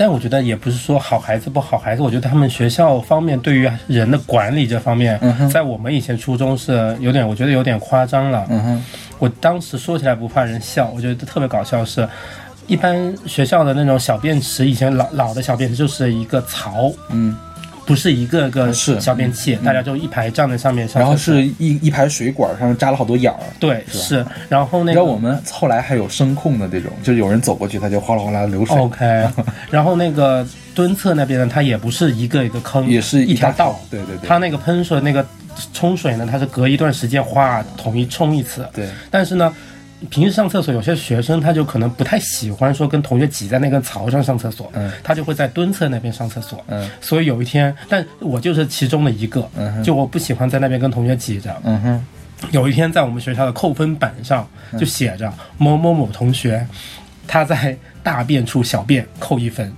但我觉得也不是说好孩子不好孩子，我觉得他们学校方面对于人的管理这方面，嗯在我们以前初中是有点，我觉得有点夸张了。嗯哼，我当时说起来不怕人笑，我觉得特别搞笑是。一般学校的那种小便池，以前老老的小便池就是一个槽，嗯，不是一个个是小便器，大家就一排站在上面上然后是一一排水管上面扎了好多眼儿。对是，然后那个你知道我们后来还有声控的这种，就是有人走过去，它就哗啦哗啦流水。OK，然后那个蹲厕那边呢，它也不是一个一个坑，也是一条道。对对对它那个喷水那个冲水呢，它是隔一段时间哗统一冲一次。对，但是呢，平时上厕所有些学生他就可能不太喜欢说跟同学挤在那根槽上上厕所，嗯他就会在蹲厕那边上厕所。嗯所以有一天，但我就是其中的一个，嗯就我不喜欢在那边跟同学挤着。嗯哼，有一天在我们学校的扣分板上就写着某某某同学，他在大便处小便扣一分。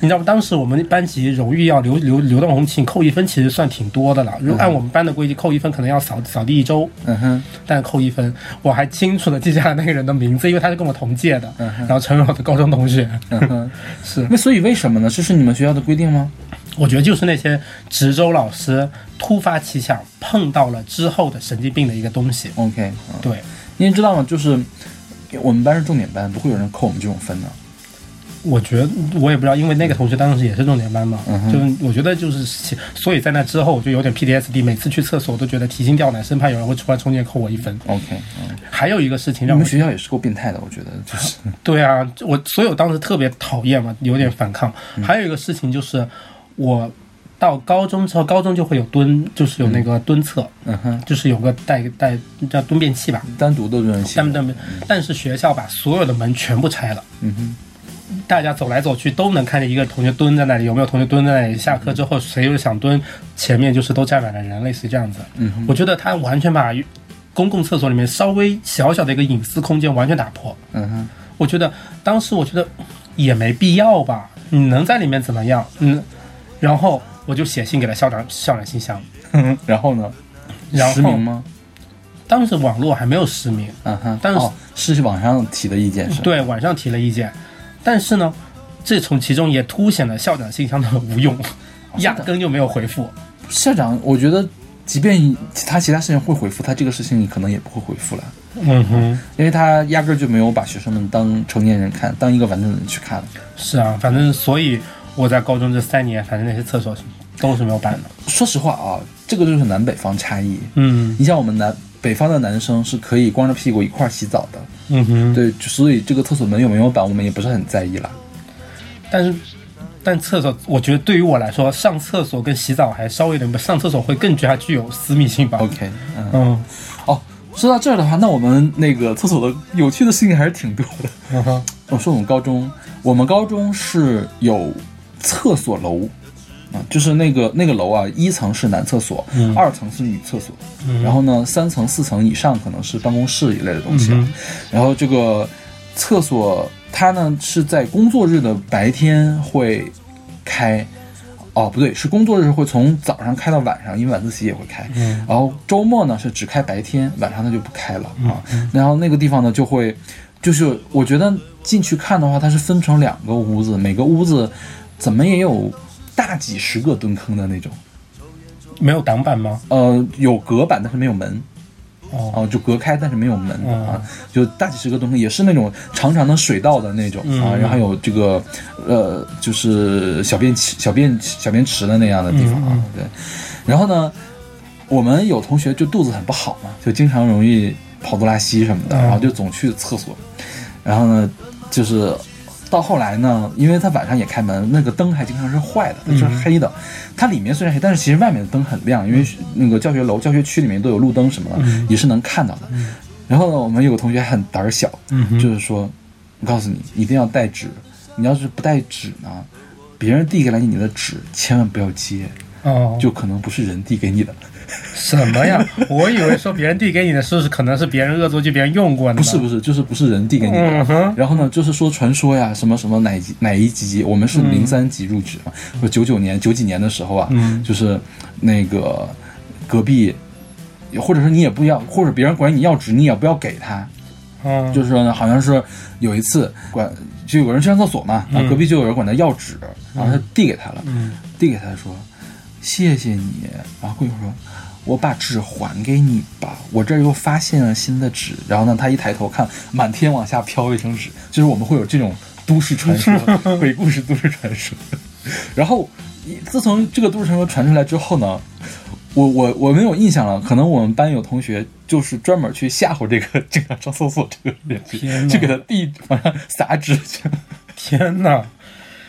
你知道吗？当时我们班级荣誉要流流流动红旗扣一分，其实算挺多的了。如果按我们班的规矩，扣一分可能要扫扫地一周，嗯哼，但扣一分，我还清楚的记下了那个人的名字，因为他是跟我同届的，嗯哼然后成为我的高中同学。嗯哼。是，那所以为什么呢？这是你们学校的规定吗？我觉得就是那些值周老师突发奇想碰到了之后的神经病的一个东西。OK，嗯，对，您知道吗？就是我们班是重点班，不会有人扣我们这种分的。我觉得我也不知道，因为那个同学当时也是重点班嘛，嗯就是我觉得就是，所以在那之后我就有点 PTSD，每次去厕所我都觉得提心吊胆，生怕有人会出来冲进扣我一分。OK，嗯，还有一个事情你让我们学校也是够变态的，我觉得就是，对啊，我所以我当时特别讨厌嘛，有点反抗。嗯还有一个事情就是，我到高中之后，高中就会有蹲，就是有那个蹲厕，嗯哼，就是有个带带叫蹲便器吧，单独的润系。但但但是学校把所有的门全部拆了。嗯哼，大家走来走去都能看见一个同学蹲在那里，有没有同学蹲在那里？下课之后谁又想蹲，前面就是都站满了人，类似于这样子。嗯，我觉得他完全把公共厕所里面稍微小小的一个隐私空间完全打破。嗯哼，我觉得当时我觉得也没必要吧，你能在里面怎么样？嗯，然后我就写信给了校长，校长信箱。然后呢？然后吗？当时网络还没有实名，嗯哼，但是哦是网上提的意见是？，对，网上提了意见，但是呢，这从其中也凸显了校长信箱的无用，压根就没有回复。校长，我觉得即便他其他事情会回复，他这个事情你可能也不会回复了，嗯哼，因为他压根儿就没有把学生们当成年人看，当一个完整的人去看。是啊，反正所以我在高中这三年，反正那些厕所都是没有办的。说实话啊，这个就是南北方差异。嗯你像我们南北方的男生是可以光着屁股一块儿洗澡的，嗯哼，对，所以这个厕所门有没有板，我们也不是很在意啦。但是。但厕所，我觉得对于我来说，上厕所跟洗澡还稍微有点不，上厕所会更加具有私密性吧。OK，嗯，嗯哦，说到这儿的话，那我们那个厕所的有趣的事情还是挺多的。嗯哼，我说我们高中，我们高中是有厕所楼，啊，就是那个那个楼啊，一层是男厕所，嗯二层是女厕所，嗯然后呢，三层、四层以上可能是办公室一类的东西。嗯然后这个厕所它呢是在工作日的白天会开。哦，不对，是工作日会从早上开到晚上，因为晚自习也会开。嗯然后周末呢是只开白天，晚上它就不开了嗯啊。然后那个地方呢就会，就是我觉得进去看的话，它是分成两个屋子，每个屋子怎么也有大几十个蹲坑的那种。没有挡板吗？呃，有隔板，但是没有门。哦啊，就隔开，但是没有门啊，就大几十个蹲坑，也是那种长长的水道的那种啊，嗯然后还有这个呃，就是小便池、小便小便池的那样的地方啊，嗯对。然后呢，我们有同学就肚子很不好嘛，就经常容易跑肚拉稀什么的，哦然后就总去厕所。然后呢，就是到后来呢，因为它晚上也开门，那个灯还经常是坏的，就是嗯黑的。它里面虽然黑，但是其实外面的灯很亮，因为那个教学楼、教学区里面都有路灯什么的，嗯也是能看到的。然后呢，我们有个同学很胆儿小，嗯就是说，我告诉你，一定要带纸。你要是不带纸呢，别人递给了你的纸，千万不要接，哦，就可能不是人递给你的。什么呀？我以为说别人递给你的是可能是别人恶作剧，别人用过的呢？不是不是，就是不是人递给你的。嗯然后呢，就是说传说呀，什么什么哪级哪一级，我们是零三级入职嘛，或九九年九几年的时候啊，嗯就是那个隔壁，或者说你也不要，或者别人管你要纸，你也不要给他。嗯，就是说呢，好像是有一次管，就有人去上厕所嘛，然后隔壁就有人管他要纸，然后他递给他了，嗯递给他说谢谢你，然后过一会儿说。我把纸还给你吧，我这儿又发现了新的纸。然后呢，他一抬头看，满天往下飘卫生纸，就是我们会有这种都市传说、鬼故事、都市传说。然后，自从这个都市传说传出来之后呢，我我我没有印象了，可能我们班有同学就是专门去吓唬这个经常上厕所这个去给他递往上撒纸去。天哪！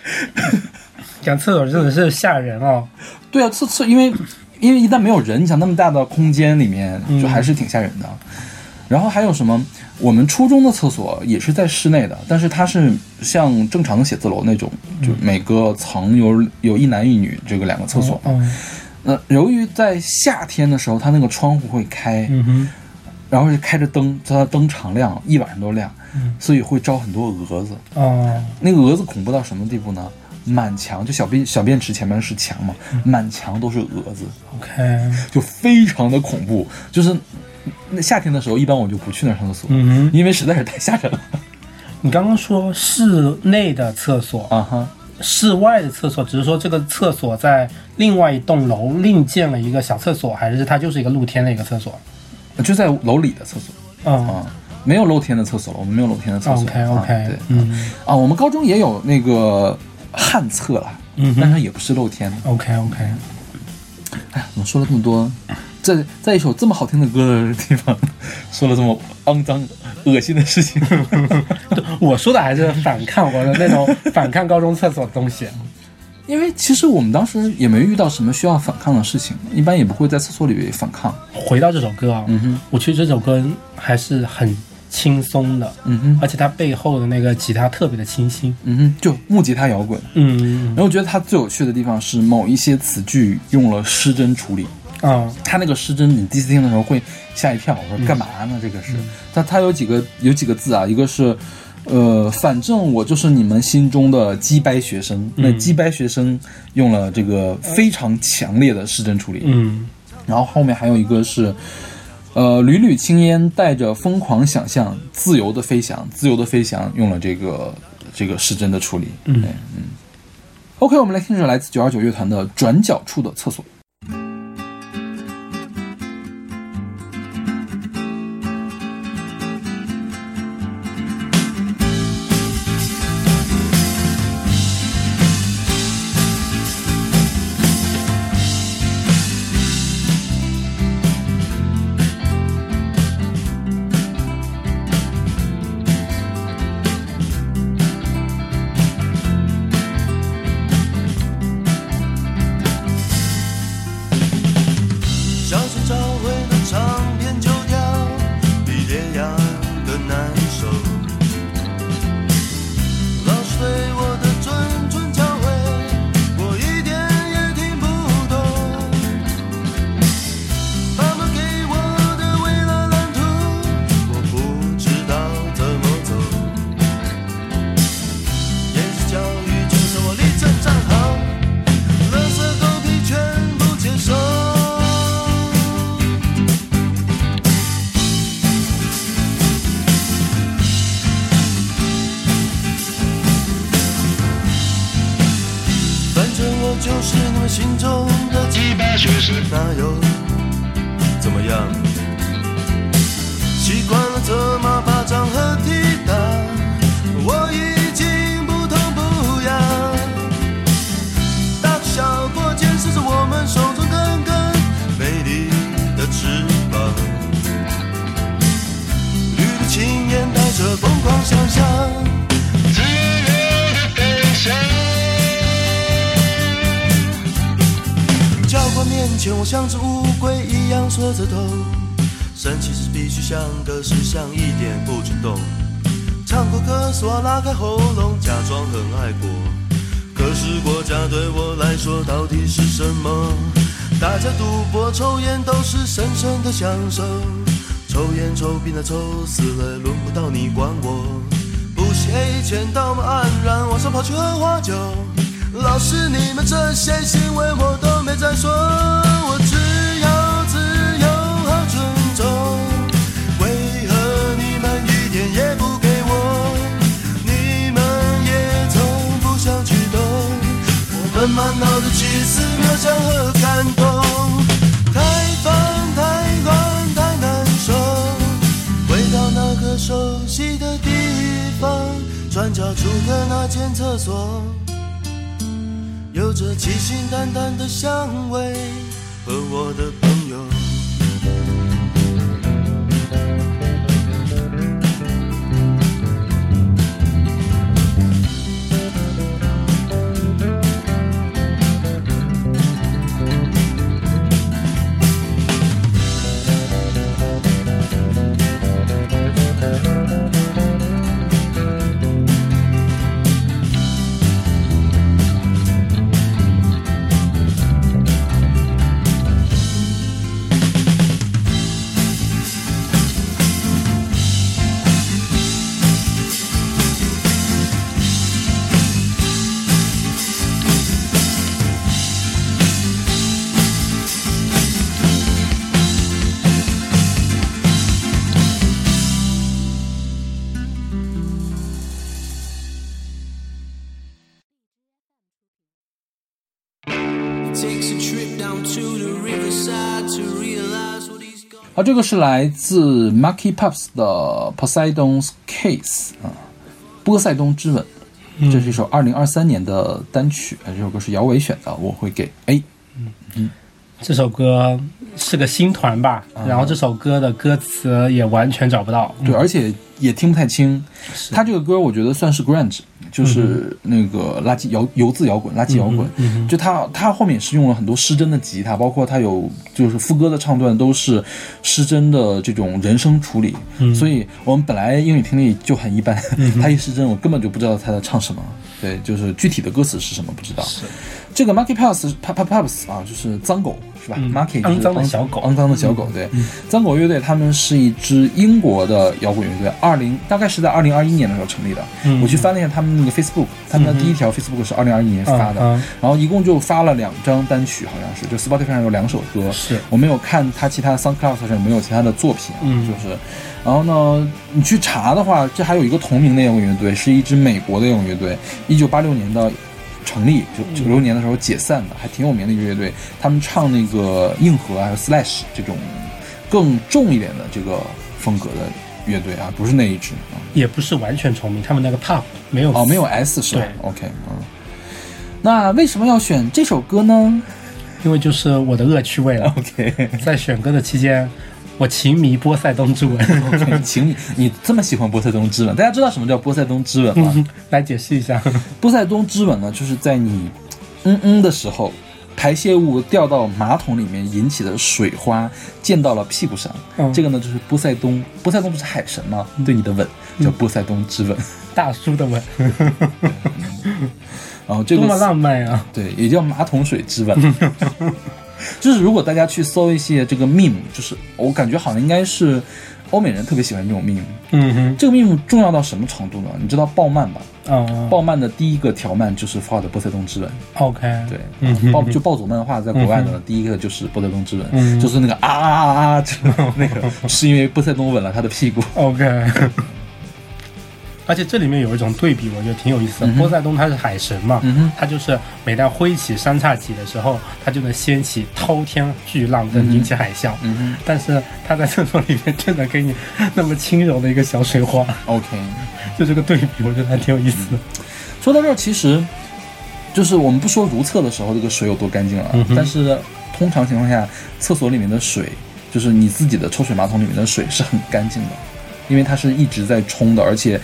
讲厕所真的是吓人哦。对啊，厕厕因为因为一旦没有人，你想那么大的空间里面，嗯就还是挺吓人的。然后还有什么？我们初中的厕所也是在室内的，但是它是像正常的写字楼那种，就每个层有有一男一女这个两个厕所嘛。嗯那、由于在夏天的时候，它那个窗户会开，嗯，然后是开着灯，它的灯常亮，一晚上都亮，嗯所以会招很多蛾子。哦，那个蛾子恐怖到什么地步呢？满墙就小便小便池前面是墙嘛，满墙都是蛾子。OK，就非常的恐怖。就是那夏天的时候，一般我就不去那儿上厕所，嗯哼，因为实在是太吓人了你刚刚说室内的厕所，啊哈。室外的厕所，只是说这个厕所在另外一栋楼另建了一个小厕所，还是它就是一个露天的一个厕所？就在楼里的厕所嗯啊，没有露天的厕所了，我们没有露天的厕所。，OK 啊 OK，对嗯啊，我们高中也有那个旱厕了，嗯但是也不是露天的。，OK OK，哎呀，怎么说了这么多？在在一首这么好听的歌的地方，说了这么肮脏、恶心的事情。我说的还是反抗我的那种 反抗高中厕所的东西。因为其实我们当时也没遇到什么需要反抗的事情，一般也不会在厕所里反抗。回到这首歌啊，嗯哼，我觉得这首歌还是很轻松的，嗯哼，而且它背后的那个吉他特别的清新。嗯哼，就木吉他摇滚。嗯然后我觉得它最有趣的地方是某一些词句用了失真处理。啊，它那个失真，你第一次听的时候会吓一跳，我说干嘛呢？这个是，它它有几个有几个字啊，一个是，呃，反正我就是你们心中的鸡掰学生。那鸡掰学生用了这个非常强烈的失真处理。嗯然后后面还有一个是，呃，缕缕青烟带着疯狂想象，自由的飞翔，自由的飞翔用了这个这个失真的处理。嗯嗯。OK，我们来听这首来自九二九乐团的《转角处的厕所》。是深深的享受，抽烟抽槟榔抽死了，轮不到你管我。不屑一钱，道貌岸然，晚上跑去喝花酒。老师，你们这些行为我都没再说，我只要自由和尊重。为何你们一点也不给我？你们也从不想去懂。我们满脑子奇思妙想和感动，角处的那间厕所。有着清新淡淡的香味和我的好，这个是来自 Marky Pups 的 Poseidon's Case 啊，波塞冬之吻。这是一首二零二三年的单曲，呃这首歌是姚伟选的，我会给 A。嗯嗯这首歌是个新团吧，然后这首歌的歌词也完全找不到。对，而且也听不太清。他这个歌我觉得算是 grunge，就是那个垃圾摇油渍摇滚、垃圾摇滚。就他他后面也是用了很多失真的吉他，包括他有就是副歌的唱段都是失真的这种人声处理。所以我们本来英语听力就很一般，他一失真我根本就不知道他在唱什么。对，就是具体的歌词是什么不知道。这个 Monkey Pups Pup Pup Pups 啊，就是脏狗是吧、m o n k e y 肮脏的小狗。肮脏的小狗。对，脏狗乐队他们是一支英国的摇滚乐队，二零大概是在二零二一年的时候成立的。我去翻了一下他们那个 Facebook，他们的第一条 Facebook 是二零二一年发的，然后一共就发了两张单曲，好像是就 Spotify 上有两首歌。是。我没有看他其他 SoundCloud 上有没有其他的作品啊，嗯。就是，然后呢，你去查的话，这还有一个同名的摇滚乐队，是一支美国的摇滚乐队，一九八六年的成立，就九六年的时候解散的，还挺有名的一个乐队。他们唱那个硬核还有 Slash 这种更重一点的这个风格的乐队啊，不是那一支啊。也不是完全重名，他们那个 pop 没有哦，没有 S 是吧对？OK，嗯。那为什么要选这首歌呢因为就是我的恶趣味了。OK，在选歌的期间，我情迷波塞冬之吻。OK，请你，这么喜欢波塞冬之吻？大家知道什么叫波塞冬之吻吗？来解释一下。波塞冬之吻呢，就是在你嗯嗯的时候，排泄物掉到马桶里面引起的水花溅到了屁股上。嗯这个呢，就是波塞冬。波塞冬不是海神吗？对你的吻叫波塞冬之吻。大叔的吻，然后这个多么浪漫啊！对，也叫马桶水之吻。就是如果大家去搜一些这个 meme，就是我感觉好像应该是欧美人特别喜欢这种 meme。嗯哼，这个 meme 重要到什么程度呢？你知道鲍曼吧？哦鲍曼的第一个条漫就是画的波塞冬之吻。，OK，对，嗯暴就暴走漫画在国外的第一个就是波塞冬之吻，嗯就是那个啊啊啊啊，就那个 是因为波塞冬吻了他的屁股。，OK，而且这里面有一种对比，我觉得挺有意思的。嗯波塞冬他是海神嘛，他就是每当挥起三叉戟的时候，他就能掀起滔天巨浪，跟引起海啸。但是他在厕所里面就能给你那么轻柔的一个小水花，，OK。就这个对比，我觉得还挺有意思的。说到这儿，其实就是我们不说如厕的时候这个水有多干净了，嗯但是通常情况下，厕所里面的水，就是你自己的抽水马桶里面的水是很干净的，因为它是一直在冲的，而且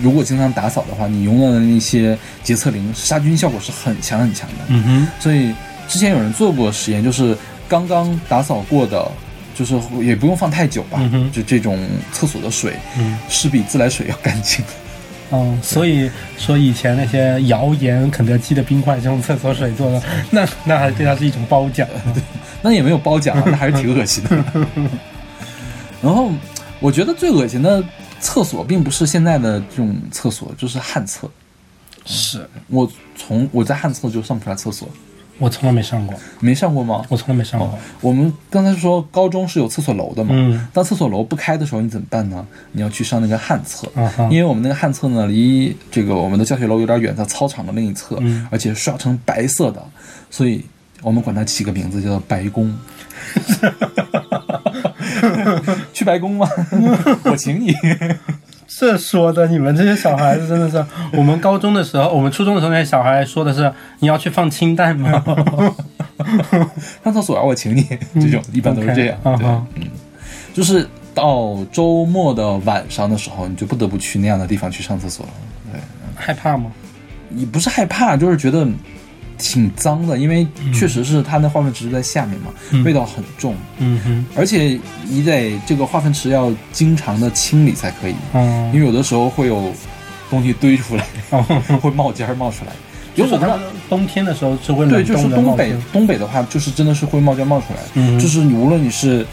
如果经常打扫的话，你用到的那些洁厕灵杀菌效果是很强很强的。嗯哼，所以之前有人做过实验，就是刚刚打扫过的。就是也不用放太久吧，嗯就这种厕所的水嗯是比自来水要干净。嗯，所以说以前那些谣言肯德基的冰块是用厕所水做的，那那还对它是一种褒奖。对那也没有褒奖啊，那还是挺恶心的。然后我觉得最恶心的厕所并不是现在的这种厕所，就是旱厕。是我从我在旱厕就上不出来厕所，我从来没上过，没上过吗？我从来没上过。我们刚才说高中是有厕所楼的嘛，嗯当厕所楼不开的时候，你怎么办呢？你要去上那个旱厕，啊因为我们那个旱厕呢离这个我们的教学楼有点远，在操场的另一侧，嗯而且刷成白色的，所以我们管它起个名字叫做白宫。去白宫吗？我请你。这说的，你们这些小孩子真的是，我们高中的时候，我们初中的时候那些小孩说的是你要去放氢弹吗？上厕所啊，我请你。这种一般都是这样。对啊哈，就是到周末的晚上的时候，你就不得不去那样的地方去上厕所了。对，害怕吗？你不是害怕，就是觉得挺脏的，因为确实是它那化粪池在下面嘛，嗯。味道很重，嗯哼，而且你得这个化粪池要经常的清理才可以，嗯，因为有的时候会有东西堆出来，哦，会冒尖儿冒出来。有我不知道就是他们，冬天的时候是会对，就是东北，东北的话，就是真的是会冒尖儿冒出来，嗯就是你无论你是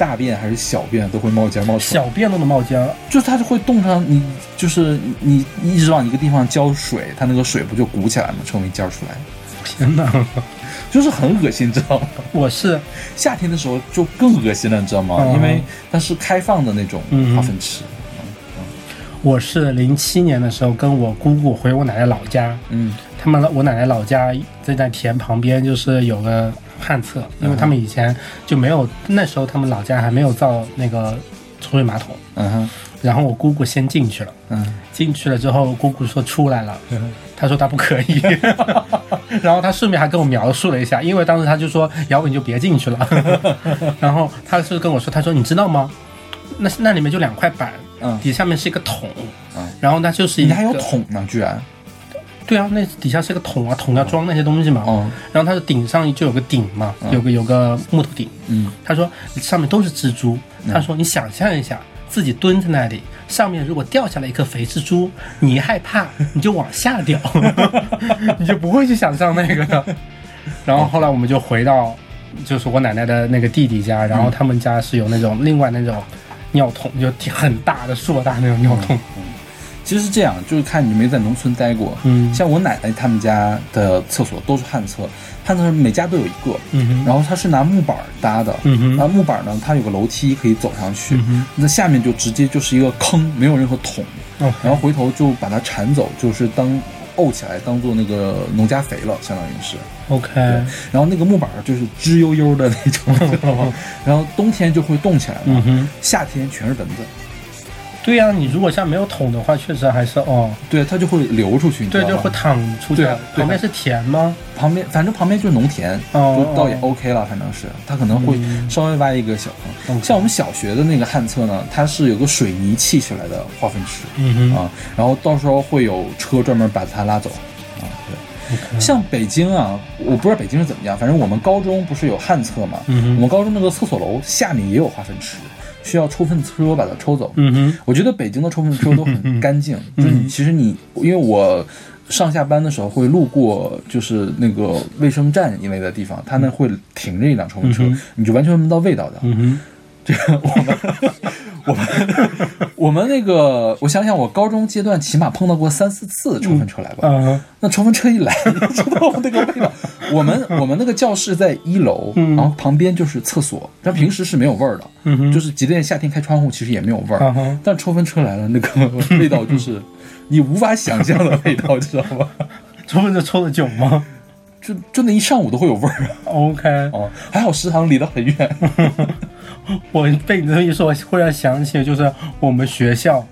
大便还是小便，都会冒尖儿冒出来。小便都能冒尖儿，就是它就会冻上你，就是你你一直往一个地方浇水，它那个水不就鼓起来吗？成为尖儿出来，天哪！就是很恶心，你知道吗？我是夏天的时候就更恶心了，你知道吗？嗯因为它是开放的那种嗯化粪池。我是零七年的时候跟我姑姑回我奶奶老家，嗯他们我奶奶老家在那田旁边，就是有个旱厕，因为他们以前就没有，那时候他们老家还没有造那个抽水马桶，嗯哼。然后我姑姑先进去了，嗯进去了之后，姑姑说出来了，她说她不可以，然后她顺便还跟我描述了一下，因为当时她就说姚伟你就别进去了，然后她是跟我说，她说你知道吗？那那里面就两块板，嗯，底下面是一个桶，嗯。然后那就是一个你还有桶呢，居然对啊，那底下是个桶啊，桶要装那些东西嘛。哦然后它的顶上就有个顶嘛，嗯有个有个木头顶。嗯他说上面都是蜘蛛。嗯他说你想象一下，自己蹲在那里，上面如果掉下来一颗肥蜘蛛，你一害怕 你就往下掉，你就不会去想象那个的。然后后来我们就回到，就是我奶奶的那个弟弟家，然后他们家是有那种另外那种尿桶，就挺很大的硕大那种尿桶。其实是这样，就是看你没在农村待过。嗯。像我奶奶他们家的厕所都是旱厕，旱厕每家都有一个，嗯哼，然后它是拿木板儿搭的，嗯哼。然后木板儿呢，它有个楼梯可以走上去，嗯哼。那下面就直接就是一个坑，没有任何桶，哦。然后回头就把它铲走，就是当沤起来当做那个农家肥了，相当于是。OK，然后那个木板儿就是吱悠悠的那种，然后冬天就会冻起来嘛，嗯哼。夏天全是蚊子，对呀、你如果像没有桶的话，确实还是哦，对，它就会流出去，对，就会淌出去对啊。旁边是田吗？旁边反正旁边就是农田，哦就倒也哦 OK 了，反正是它可能会嗯稍微挖一个小坑。像我们小学的那个旱厕呢，它是有个水泥砌起来的化粪池。啊，然后到时候会有车专门把它拉走。啊，对，像北京啊，我不知道北京是怎么样，反正我们高中不是有旱厕嘛，嗯我们高中那个厕所楼下面也有化粪池，需要抽粪车把它抽走。嗯哼，我觉得北京的抽粪车都很干净，就是其实你，因为我上下班的时候会路过，就是那个卫生站一类的地方，它那会停着一辆抽粪车，嗯你就完全闻不到味道的。这个我们 我们我们那个，我想想，我高中阶段起码碰到过三四次抽风车来吧。嗯那抽风车一来，你知道那个味道。我们我们那个教室在一楼，然后旁边就是厕所，但平时是没有味儿的，嗯哼就是即便夏天开窗户，其实也没有味儿。嗯哼但抽风车来了，那个味道就是 你无法想象的味道，知道吗？抽风车抽的久吗就就那一上午都会有味儿啊。？OK，哦，还好食堂离得很远。我被你这么一说，我忽然想起，就是我们学校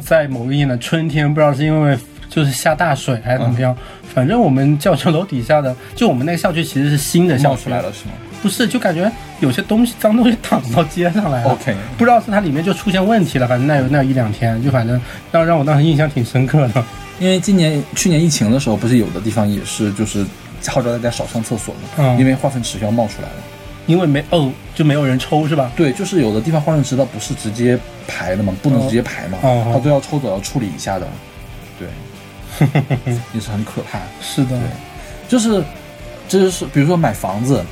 在某一年的春天，不知道是因为就是下大水还是怎么样，反正我们教学楼底下的，就我们那个校区其实是新的校区来了，是吗不是，就感觉有些东西脏东西淌到街上来了。？OK，不知道是它里面就出现问题了，反正那有那有一两天，就反正让让我当时印象挺深刻的。因为今年去年疫情的时候，不是有的地方也是就是号召大家少上厕所嘛，嗯因为化粪池要冒出来了。因为没哦，就没有人抽是吧？对，就是有的地方化粪池它不是直接排的嘛，不能直接排嘛，哦它都要抽走要处理一下的。对，也是很可怕。是的，就是，这就是比如说买房子，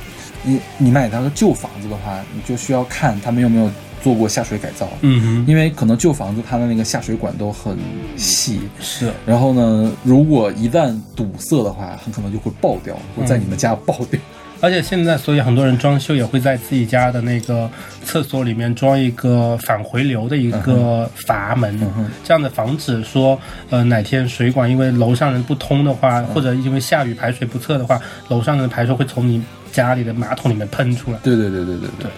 你你买那个旧房子的话，你就需要看他们有没有做过下水改造。嗯哼，因为可能旧房子它的那个下水管都很细，是然后呢，如果一旦堵塞的话，很可能就会爆掉，会在你们家爆掉。而且现在，所以很多人装修也会在自己家的那个厕所里面装一个反回流的一个阀门，哼这样的防止说，呃，哪天水管因为楼上人不通的话，或者因为下雨排水不测的话，楼上的排水会从你家里的马桶里面喷出来。对对对对对对。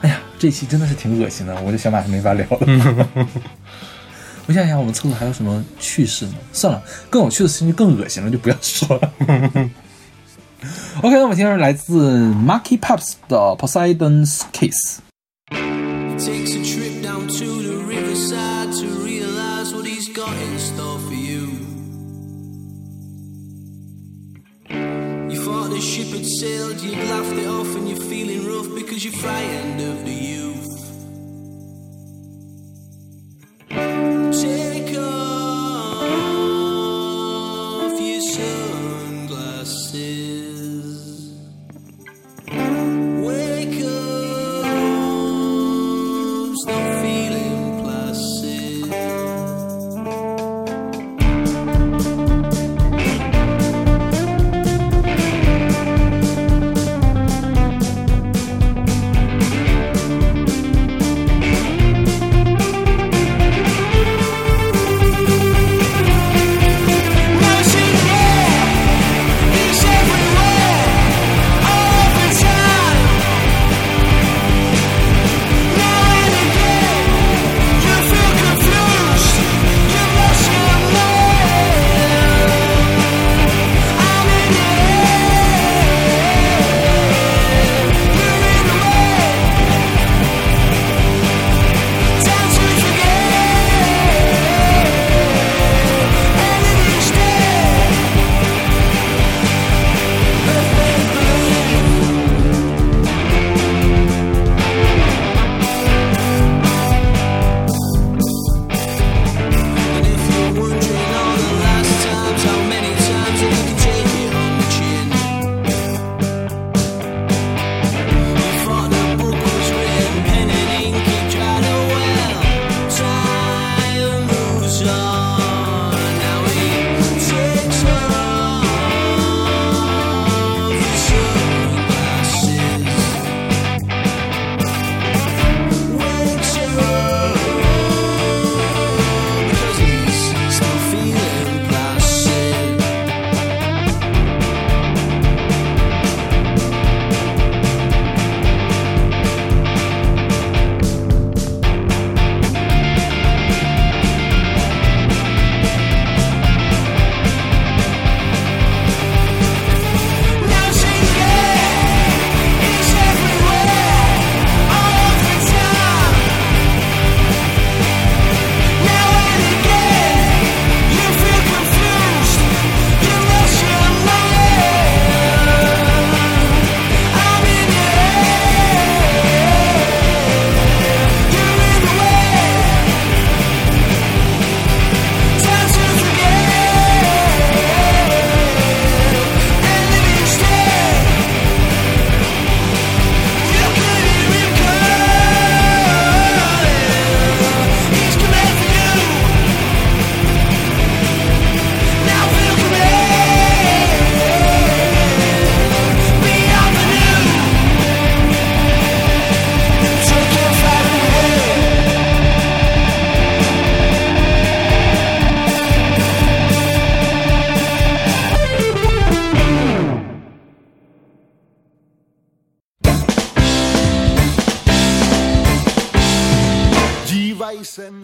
哎呀，这期真的是挺恶心的，我这小马是没法聊了。我想想，我们厕所还有什么趣事呢？算了，更有趣的事情就更恶心了，就不要说了。OK，那我们听的是来自 Marky Pops 的 Poseidon's Kiss。 Takes a trip down to the riverside to realize what he's got in store for you. You thought the ship had sailed, you'd laughed it off, and you're feeling rough because you're frightened of the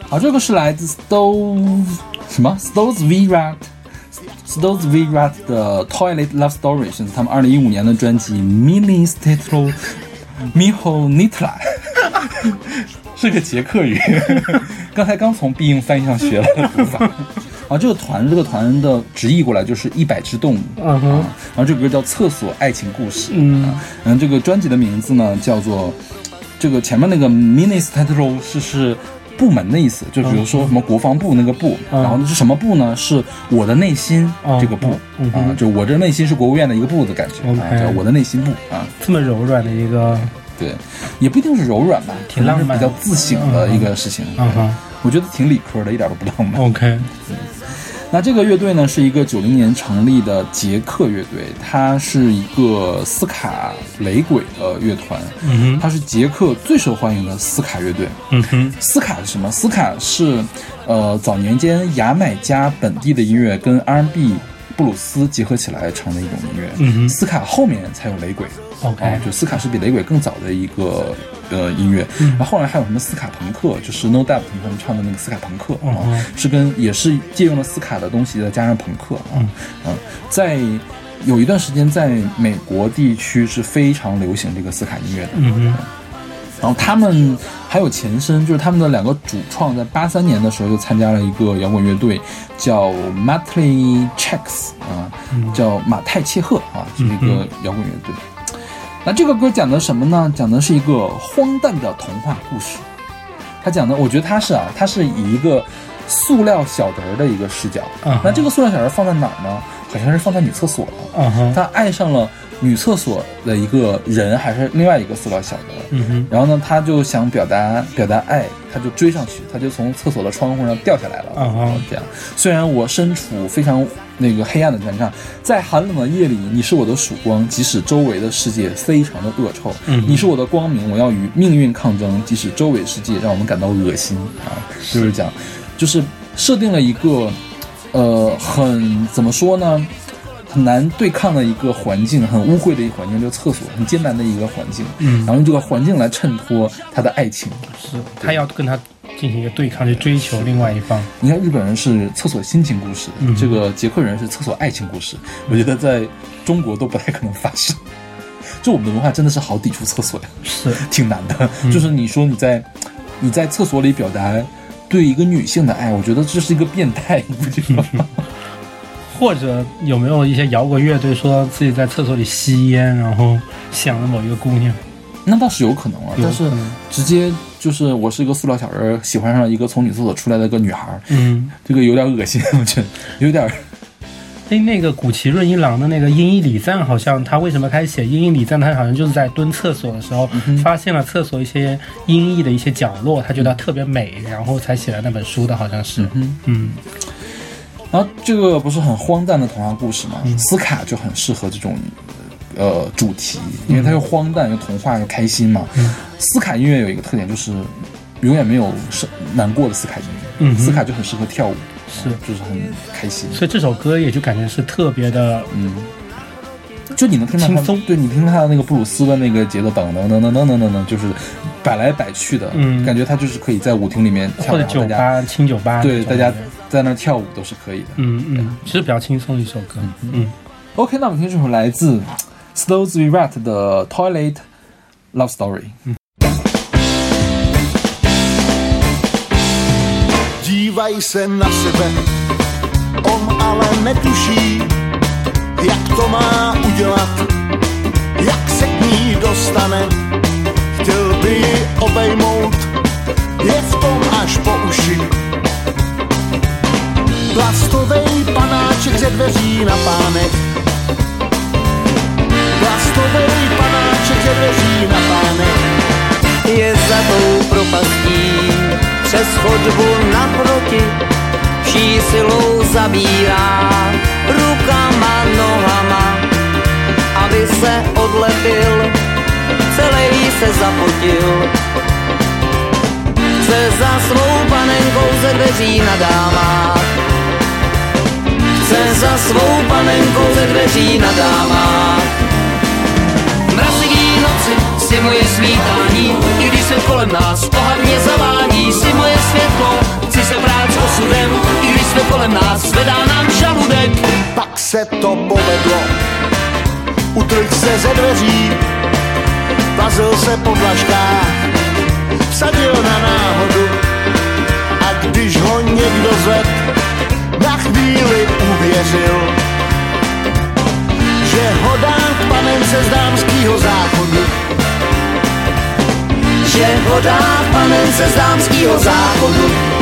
好，这个是来自 Sto 什么 Stones V Rat Stones V Rat 的 Toilet Love Story，选自他们二零一五年的专辑 Mini Statlo Miho Nitla，是个捷克语，刚才刚从必应翻译上学了读法。啊，这个团这个团的直译过来就是一百只动物。嗯哼啊，然后这个歌叫《厕所爱情故事》。嗯啊，嗯，这个专辑的名字呢叫做这个前面那个 mini s t a t o 是是部门的意思，就比如说什么国防部那个部，嗯。然后是什么部呢？是我的内心嗯。这个部啊，就我这内心是国务院的一个部的感觉叫我的内心部啊。这么柔软的一个，对，也不一定是柔软吧，挺浪漫。比较自省的一个事情。我觉得挺理科的，一点都不浪漫。，OK，那这个乐队呢，是一个九零年成立的捷克乐队，它是一个斯卡雷鬼的乐团，它是捷克最受欢迎的斯卡乐队。嗯哼，斯卡是什么？斯卡是呃早年间牙买加本地的音乐跟 R&B、布鲁斯结合起来成的一种音乐。嗯哼斯卡后面才有雷鬼。OK 啊，就斯卡是比雷鬼更早的一个呃音乐，嗯然后后来还有什么斯卡朋克，就是 No Doubt 他们唱的那个斯卡朋克啊，嗯是跟也是借用了斯卡的东西，再加上朋克啊，嗯嗯，在有一段时间在美国地区是非常流行这个斯卡音乐的，嗯哼，然后他们还有前身，就是他们的两个主创在八三年的时候就参加了一个摇滚乐队，叫 Matley Checks 啊，叫马泰切赫啊，是一个摇滚乐队。那这个歌讲的什么呢？讲的是一个荒诞的童话故事。他讲的，我觉得他是啊，他是以一个塑料小人儿的一个视角。那这个塑料小人儿放在哪儿呢？好像是放在女厕所了。他爱上了女厕所的一个人，还是另外一个塑料小的。嗯哼，然后呢，他就想表达表达爱，他就追上去，他就从厕所的窗户上掉下来了。嗯哼这样，虽然我身处非常那个黑暗的战场，在寒冷的夜里，你是我的曙光，即使周围的世界非常的恶臭，嗯你是我的光明，我要与命运抗争，即使周围世界让我们感到恶心啊，就是讲，就是设定了一个，呃，很怎么说呢？很难对抗的一个环境，很污秽的一个环境，就是厕所，很艰难的一个环境。嗯然后用这个环境来衬托他的爱情。是他要跟他进行一个对抗，去追求另外一方。你看，日本人是厕所心情故事，嗯这个捷克人是厕所爱情故事。我觉得在中国都不太可能发生。就我们的文化真的是好抵触厕所呀，是，挺难的。嗯就是你说你在你在厕所里表达对一个女性的爱，我觉得这是一个变态，你不觉得吗？或者有没有一些摇滚乐队说自己在厕所里吸烟，然后想着某一个姑娘？那倒是有可能啊，但是直接就是我是一个塑料小人，喜欢上一个从女厕所出来的一个女孩，嗯，这个有点恶心，我觉得有点儿。哎，那个古奇润一郎的那个《英译礼赞》，好像他为什么开始写《英译礼赞》？他好像就是在蹲厕所的时候，发现了厕所一些阴翳的一些角落，他觉得特别美，然后才写了那本书的，好像是。嗯嗯然后这个不是很荒诞的童话故事吗？斯卡就很适合这种。呃，主题，因为它又荒诞又童话又开心嘛。斯卡音乐有一个特点，就是永远没有是难过的斯卡音乐。嗯，斯卡就很适合跳舞，是、就是很开心。所以这首歌也就感觉是特别的，嗯，就你能听到轻松，对你听他的那个布鲁斯的那个节奏，等等等等等等等，就是摆来摆去的，感觉他就是可以在舞厅里面跳，或者酒吧、清酒吧，对，大家在那儿跳舞都是可以的。嗯嗯，其实比较轻松的一首歌。嗯 OK，那我们听这首来自 Slows We Rat 的 Toilet Love Story。Dívají se na sebe, on ale netuší, jak to má udělat, jak se k ní dostane. Chtěl by ji obejmout, je v tom až po uši. Plastovej panáček ze dveří na pánek. Plastovej panáček ze dveří na pánek. je za tou propastí přes chodbu naproti vší silou zabírá rukama, nohama, aby se odlepil, celý se zapotil. Chce za svou panenkou ze dveří na dámách, chce za svou panenkou ze dveří na dámách. Mrazivý noci si moje svítání, i když se kolem nás ohavně zavání, si moje světlo, chci se brát s osudem, i když svět kolem nás zvedá nám žaludek. Pak se to povedlo, utrh se ze dveří, vazil se po dlažkách, vsadil na náhodu a když ho někdo zved, na chvíli uvěřil, že hodně panence z dámského zákonu. Že hodně panence z dámského zákonu.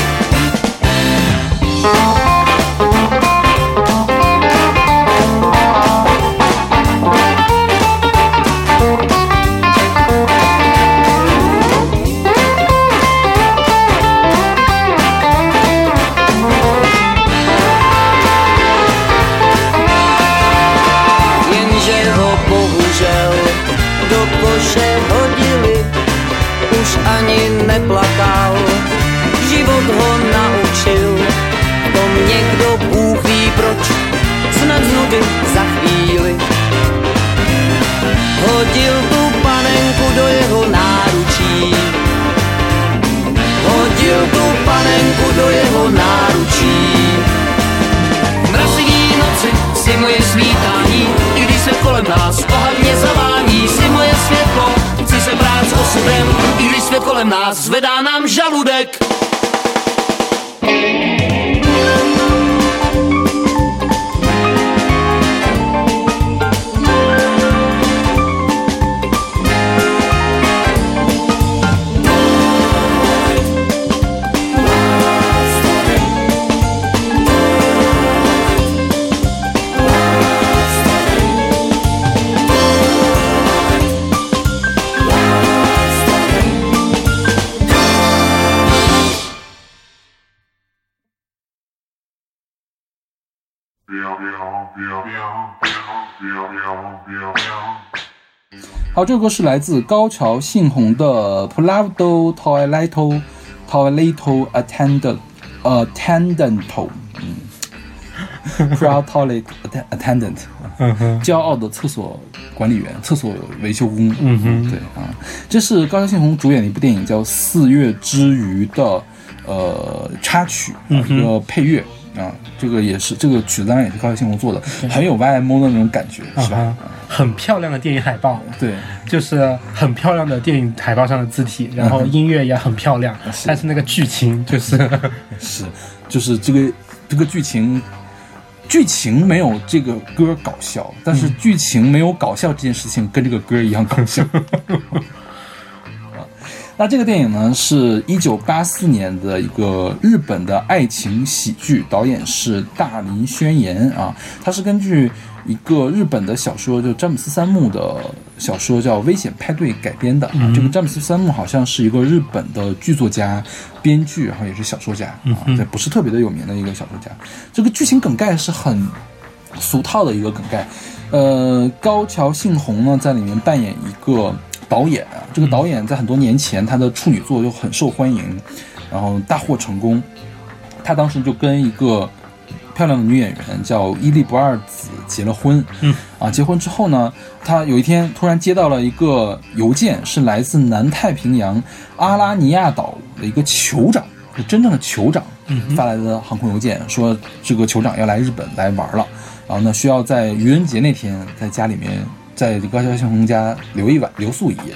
Moje svítání, i když se kolem nás ohadně zavání, si moje světlo, chci se brát s osudem, i když svět kolem nás zvedá nám žaludek. 好，这首、歌是来自高桥幸宏的《Plavdo Toileto Toileto Attendant》呃，Attendant，嗯，Proud Toilet Attendant，骄傲的厕所管理员，厕所维修工，嗯哼，对啊，这是高桥幸宏主演的一部电影叫《四月之余》的呃插曲、啊，一个配乐，啊，这个也是，这个曲子当然也是高桥幸宏做的，很有 YMO 的那种感觉，是吧？啊很漂亮的电影海报，对，就是很漂亮的电影海报上的字体，然后音乐也很漂亮，但是那个剧情就是 是，就是这个这个剧情，剧情没有这个歌搞笑，但是剧情没有搞笑这件事情跟这个歌一样搞笑。啊 那这个电影呢，是一九八四年的一个日本的爱情喜剧，导演是大林宣言啊，它是根据一个日本的小说，就詹姆斯三木的小说叫《危险派对》改编的啊。这个詹姆斯三木好像是一个日本的剧作家、编剧，然后也是小说家啊，这不是特别的有名的一个小说家。这个剧情梗概是很俗套的一个梗概。呃，高桥幸宏呢在里面扮演一个导演啊，这个导演在很多年前他的处女作就很受欢迎，然后大获成功。他当时就跟一个漂亮的女演员叫伊利不二子结了婚。嗯，啊，结婚之后呢，他有一天突然接到了一个邮件，是来自南太平洋阿拉尼亚岛的一个酋长，是真正的酋长发来的航空邮件，说这个酋长要来日本来玩了，然后呢需要在愚人节那天在家里面，在高桥幸宏家留一晚，留宿一夜。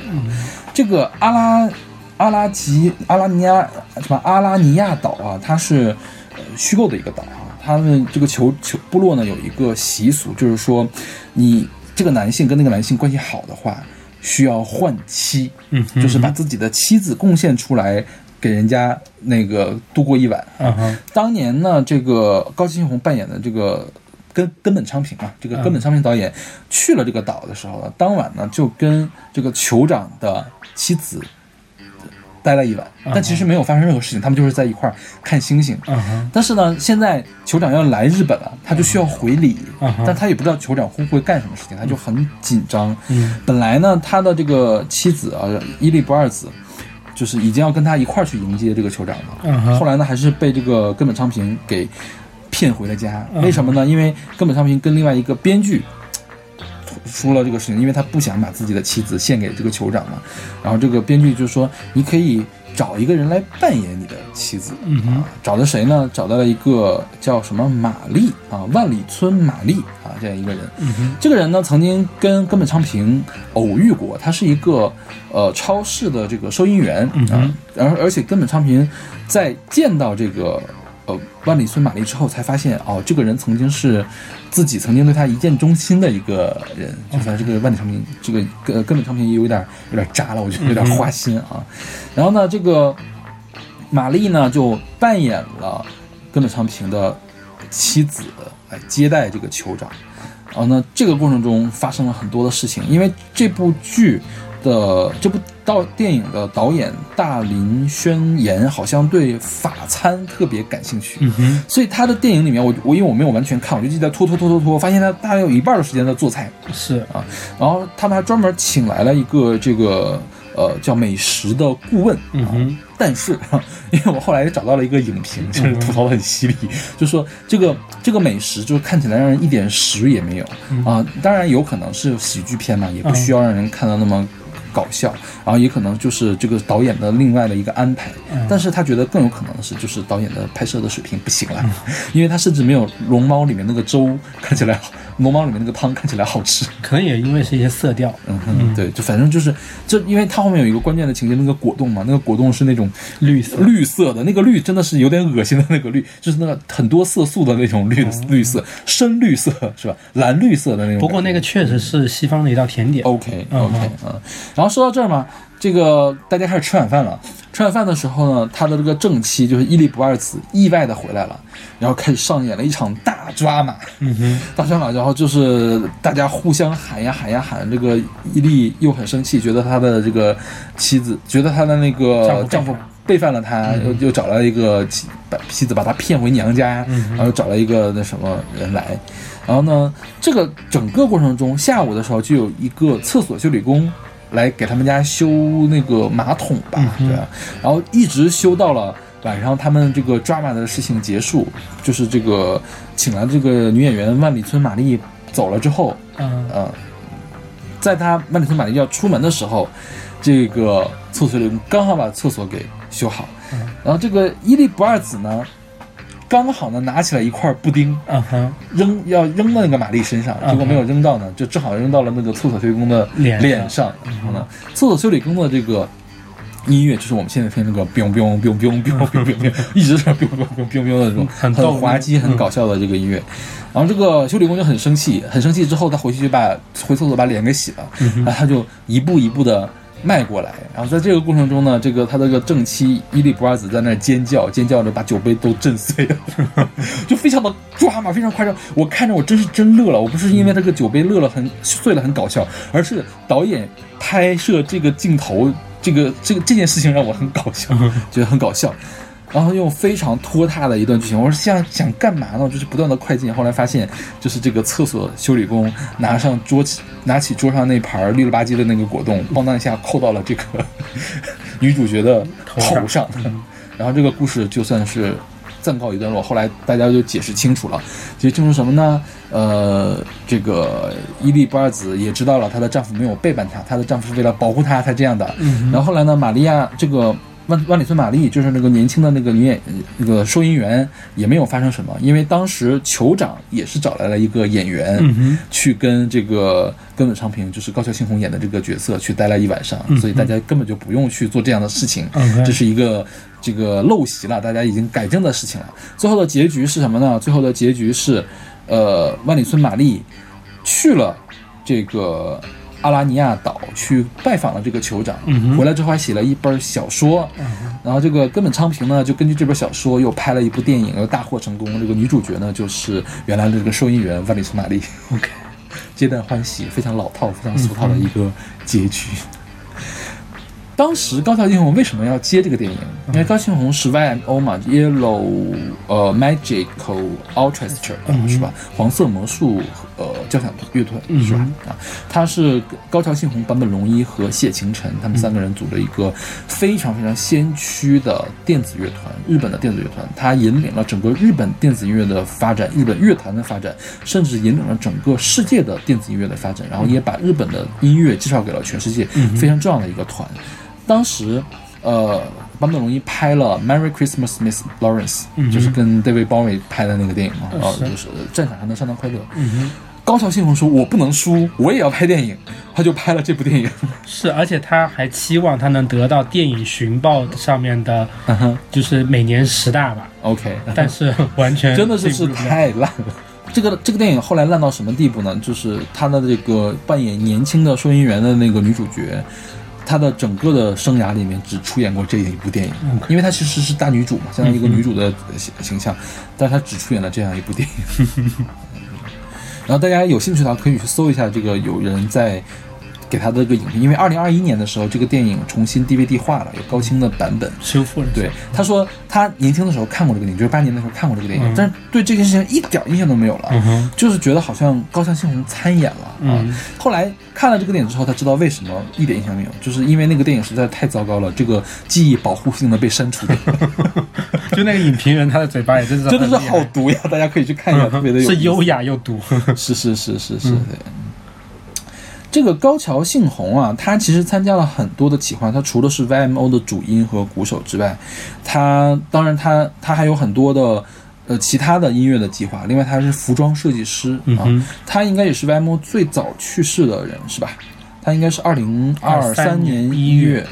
这个阿拉阿拉吉阿拉尼亚什么阿拉尼亚岛啊，它是呃虚构的一个岛啊。他们这个酋酋部落呢有一个习俗，就是说，你这个男性跟那个男性关系好的话，需要换妻，嗯，就是把自己的妻子贡献出来给人家那个度过一晚。当年呢，这个高桥幸宏扮演的这个根根本昌平啊，这个根本昌平导演去了这个岛的时候呢，当晚呢就跟这个酋长的妻子待了一晚，但其实没有发生任何事情，他们就是在一块儿看星星。但是呢，现在酋长要来日本了，他就需要回礼，但他也不知道酋长会不会干什么事情，他就很紧张。嗯本来呢，他的这个妻子啊，伊利不二子，就是已经要跟他一块儿去迎接这个酋长了。后来呢，还是被这个根本昌平给骗回了家。嗯为什么呢？因为根本昌平跟另外一个编剧说了这个事情，因为他不想把自己的妻子献给这个酋长嘛。然后这个编剧就说，你可以找一个人来扮演你的妻子。啊，找的谁呢？找到了一个叫什么玛丽啊，万里村玛丽啊，这样一个人。这个人呢，曾经跟根本昌平偶遇过，他是一个呃超市的这个收银员嗯啊，而、而且根本昌平在见到这个呃万里孙玛丽之后，才发现哦，这个人曾经是自己曾经对他一见钟情的一个人，就反正这个万里昌平这个根根本昌平也有点有点渣了，我觉得有点花心啊。然后呢，这个玛丽呢就扮演了根本昌平的妻子来接待这个酋长。然后呢，这个过程中发生了很多的事情，因为这部剧的这部导电影的导演大林宣言好像对法餐特别感兴趣，所以他的电影里面，我我因为我没有完全看，我就记得拖拖拖拖拖，发现他大概有一半的时间在做菜，是啊，然后他们还专门请来了一个这个呃叫美食的顾问，嗯哼，但是，因为我后来也找到了一个影评，就是吐槽的很犀利，就说这个这个美食就是看起来让人一点食也没有啊、当然有可能是喜剧片嘛，也不需要让人看到那么。搞笑，然后也可能就是这个导演的另外的一个安排，但是他觉得更有可能的是，就是导演的拍摄的水平不行了，因为他甚至没有《龙猫》里面那个粥看起来好，《龙猫》里面那个汤看起来好吃，可能也因为是一些色调，嗯哼，对，就反正就是，就因为它后面有一个关键的情节，那个果冻嘛，那个果冻是那种绿色。绿色。的，那个绿真的是有点恶心的那个绿，就是那个很多色素的那种绿绿色，深绿色是吧？蓝绿色的那种。不过那个确实是西方的一道甜点。OK 嗯 OK 嗯，然后说到这儿嘛，这个大家开始吃晚饭了。吃晚饭的时候呢，他的这个正妻就是伊利不二子意外的回来了，然后开始上演了一场大抓马。嗯哼，大抓马，然后就是大家互相喊呀喊呀喊，这个伊利又很生气，觉得他的这个妻子，觉得他的那个丈夫背叛了他，又又找了一个妻把妻子把他骗回娘家，然后又找了一个那什么人来，然后呢，这个整个过程中，下午的时候就有一个厕所修理工。来给他们家修那个马桶吧，对吧？然后一直修到了晚上，他们这个 drama 的事情结束，就是这个请来这个女演员万里村玛丽走了之后，嗯。呃，在他万里村玛丽要出门的时候，这个厕所里刚好把厕所给修好，然后这个伊利不二子呢，刚好呢，拿起来一块布丁，嗯哼，扔要扔到那个玛丽身上，结果没有扔到呢，就正好扔到了那个厕所修理工的脸上，然后呢，厕所修理工的这个音乐就是我们现在听那个 biu biu biu biu biu biu biu，一直是 biu biu biu biu 的这种很滑稽、很搞笑的这个音乐，然后这个修理工就很生气，很生气之后他回去就把回厕所把脸给洗了，然后他就一步一步的。迈过来，然后在这个过程中呢，这个他这个正妻伊利瓜子在那尖叫，尖叫着把酒杯都震碎了，就非常的抓马，非常夸张。我看着我真是真乐了，我不是因为这个酒杯乐了很碎了很搞笑，而是导演拍摄这个镜头，这个这个这件事情让我很搞笑，觉得很搞笑。然后用非常拖沓的一段剧情，我说想想干嘛呢？就是不断的快进，后来发现就是这个厕所修理工拿上桌起拿起桌上那盘绿了吧唧的那个果冻，咣当一下扣到了这个女主角的头上，然后这个故事就算是暂告一段落。后来大家就解释清楚了，解释清楚什么呢？呃，这个伊利不二子也知道了她的丈夫没有背叛她，她的丈夫是为了保护她才这样的。然后后来呢，玛利亚这个。万万里村玛丽就是那个年轻的那个女演那个收银员，也没有发生什么，因为当时酋长也是找来了一个演员，去跟这个根本昌平，就是高桥幸宏演的这个角色去待了一晚上，所以大家根本就不用去做这样的事情，嗯这是一个这个陋习了，大家已经改正的事情了。最后的结局是什么呢？最后的结局是，呃，万里村玛丽去了这个阿拉尼亚岛去拜访了这个酋长，回来之后还写了一本小说，然后这个根本昌平呢就根据这本小说又拍了一部电影，又大获成功。这个女主角呢就是原来的这个收银员万里从玛丽。OK，皆大欢喜，非常老套、非常俗套的一个结局。当时高桥幸宏为什么要接这个电影？因为高桥幸宏是 YMO 嘛，Yellow 呃 Magical Orchestra、是吧？黄色魔术呃交响乐团是吧？啊，他是高桥幸宏、坂本龙一和谢晴臣他们三个人组了一个非常非常先驱的电子乐团，日本的电子乐团，它引领了整个日本电子音乐的发展，日本乐坛的发展，甚至引领了整个世界的电子音乐的发展，然后也把日本的音乐介绍给了全世界，非常重要的一个团。当时，呃，坂本龙一拍了《Merry Christmas, Miss Lawrence》，就是跟 David Bowie 拍的那个电影嘛，啊、就是战场上的圣诞快乐。高桥幸宏说：“我不能输，我也要拍电影。”他就拍了这部电影。是，而且他还期望他能得到电影寻报上面的，就是每年十大吧，，OK，但是完全真的是太烂了。这个这个电影后来烂到什么地步呢？就是他的这个扮演年轻的收银员的那个女主角，她的整个的生涯里面只出演过这一部电影，因为她其实是大女主嘛，相当于一个女主的形形象，但是她只出演了这样一部电影。然后大家有兴趣的话，可以去搜一下这个有人在给他的这个影评，因为二零二一年的时候，这个电影重新 DVD 化了，有高清的版本。修复了。对，他说他年轻的时候看过这个电影，就是八年的时候看过这个电影，但是对这件事情一点印象都没有了，嗯就是觉得好像高桥幸宏参演了啊。嗯后来看了这个电影之后，他知道为什么一点印象没有，就是因为那个电影实在太糟糕了，这个记忆保护性的被删除掉，就那个影评人，他的嘴巴也真是真的是好毒呀！大家可以去看一下，特别的有是优雅又毒。是是是是是，对。这个高桥幸宏啊，他其实参加了很多的企划。他除了是 YMO 的主音和鼓手之外，他当然他他还有很多的呃其他的音乐的计划。另外，他是服装设计师啊，哼他应该也是 YMO 最早去世的人，是吧？他应该是二零二三年一月。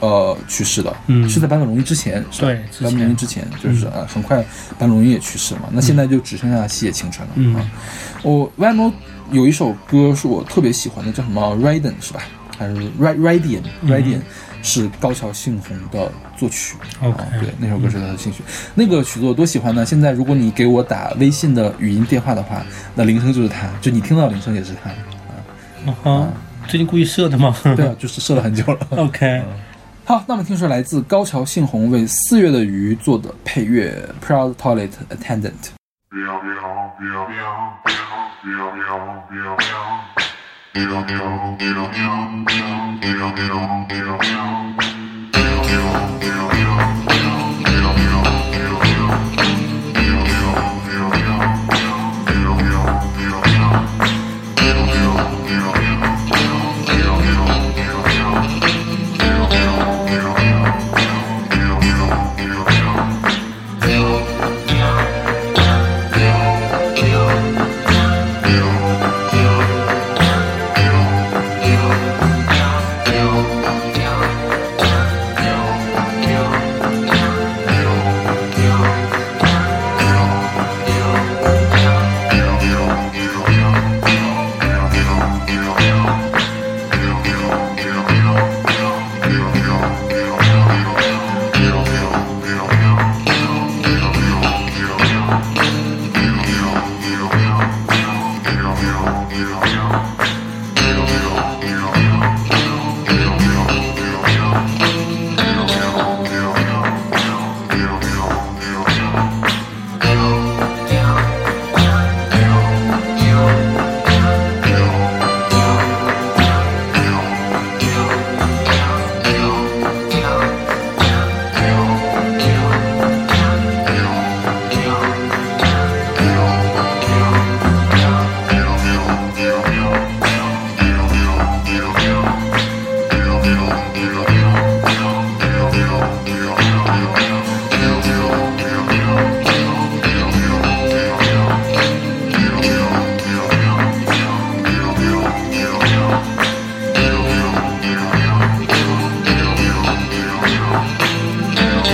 呃，去世的，嗯是在坂本龙一之前，是吧？对坂本龙一之前，就是呃，很快坂本龙一也去世了嘛，那现在就只剩下细野晴臣了、嗯啊。我 YMO 有一首歌是我特别喜欢的，叫什么 Raiden 是吧？还是 Ra- Radian Radian、是高桥幸宏的作曲。啊，对，那首歌是他的兴趣。那个曲子我多喜欢呢！现在如果你给我打微信的语音电话的话，那铃声就是他，就你听到的铃声也是他。嗯哼，最近故意设的吗？对啊，就是设了很久了。OK，好，那么听说来自高桥幸宏为四月的鱼做的配乐，Proud Toilet Attendant。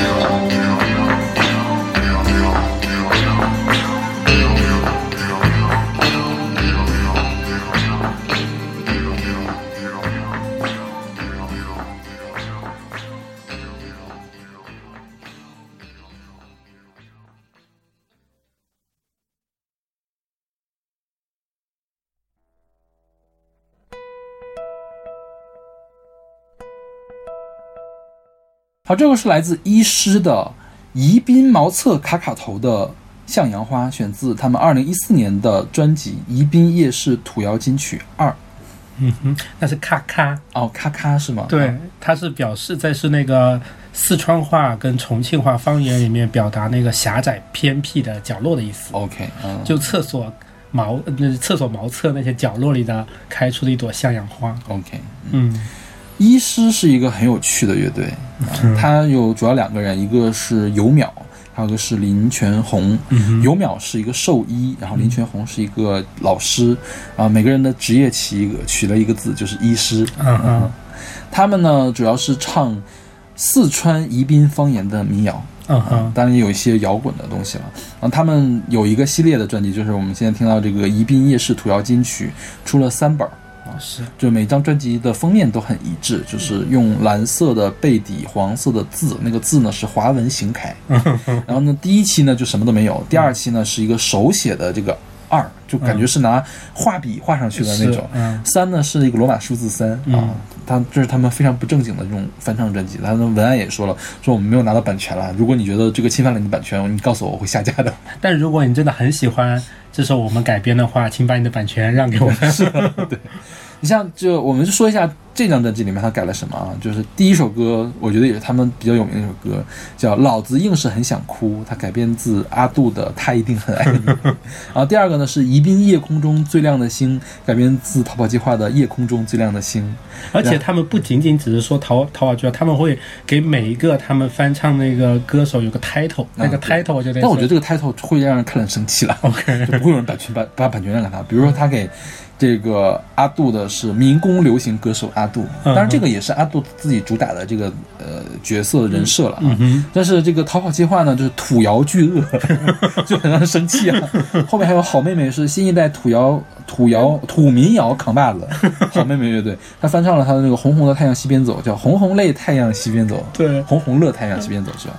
do 好，这个是来自医师的《宜宾茅厕卡卡头的向阳花》，选自他们二零一四年的专辑《宜宾夜市土窑金曲二》。嗯哼，那是咔咔。哦，咔咔是吗？对，它是表示在是那个四川话跟重庆话方言里面表达那个狭窄偏僻的角落的意思。OK，嗯，就厕所茅那厕所茅厕那些角落里的开出的一朵向阳花。OK。嗯医师是一个很有趣的乐队，啊它有主要两个人，一个是尤淼，还有一个是林全红。尤淼是一个兽医，然后林全红是一个老师，啊，每个人的职业起一个取了一个字，就是医师。嗯嗯他们呢主要是唱四川宜宾方言的民谣。嗯哼当然也有一些摇滚的东西了。然后他们有一个系列的专辑，就是我们现在听到这个《宜宾夜市土窑金曲》，出了三本儿。是就每张专辑的封面都很一致，就是用蓝色的背底，黄色的字，那个字呢是华文行楷。然后呢，第一期呢就什么都没有，第二期呢是一个手写的这个二，就感觉是拿画笔画上去的那种三呢是一个罗马数字三啊嗯，他这是他们非常不正经的这种翻唱专辑。他的文案也说了，说我们没有拿到版权了，如果你觉得这个侵犯了你的版权，你告诉我，我会下架的。但如果你真的很喜欢这首我们改编的话，请把你的版权让给我们。你像就我们就说一下这张专辑里面他改了什么啊？就是第一首歌，我觉得也是他们比较有名的一首歌，叫《老子硬是很想哭》，它改编自阿杜的《他一定很爱你》。然后第二个呢是《宜宾夜空中最亮的星》，改编自逃跑计划的《夜空中最亮的星》。而且他们不仅仅只是说逃跑计划，他们会给每一个他们翻唱那个歌手有个 title，、那个 title 我觉得，但我觉得这个 title 会让人看了很生气了 OK 就不会有人版权把把版权让给他。比如说他给这个阿杜的是民工流行歌手阿杜，嗯当然这个也是阿杜自己主打的这个呃角色人设了啊。嗯但是这个逃跑计划呢，就是土窑巨鳄，就很让人生气啊。后面还有好妹妹是新一代土窑土窑土民谣扛把子，好妹妹乐队，她翻唱了她的那个《红红的太阳西边走》，叫《红红泪太阳西边走》。对红红乐太阳西边走是吧？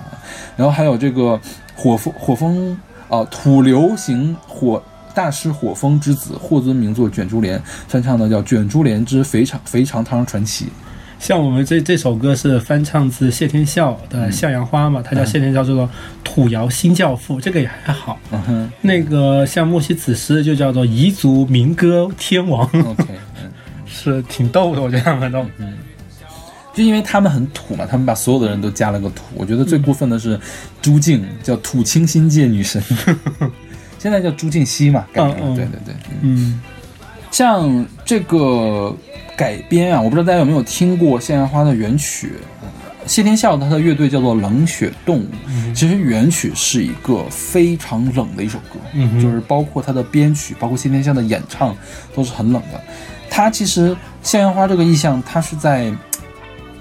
然后还有这个火风火风啊、土流行火大师火风之子霍尊名作《卷珠帘》翻唱的叫《卷珠帘之肥肠肥肠汤传奇》。像我们这这首歌是翻唱自谢天笑的《向阳花》嘛，他叫谢天笑，叫做土窑新教父，这个也还好。嗯哼那个像莫西子诗就叫做彝族民歌天王，，OK，嗯。是挺逗的，我觉得他们都。就因为他们很土嘛，他们把所有的人都加了个土。我觉得最过分的是朱静，叫土清新界女神，现在叫朱静熙嘛，改名了。嗯嗯对对对，嗯嗯像这个改编啊，我不知道大家有没有听过《向阳花》的原曲。呃谢天笑他的乐队叫做冷血动物，其实原曲是一个非常冷的一首歌，嗯就是包括他的编曲，包括谢天笑的演唱都是很冷的。他其实向阳花这个意象，它是在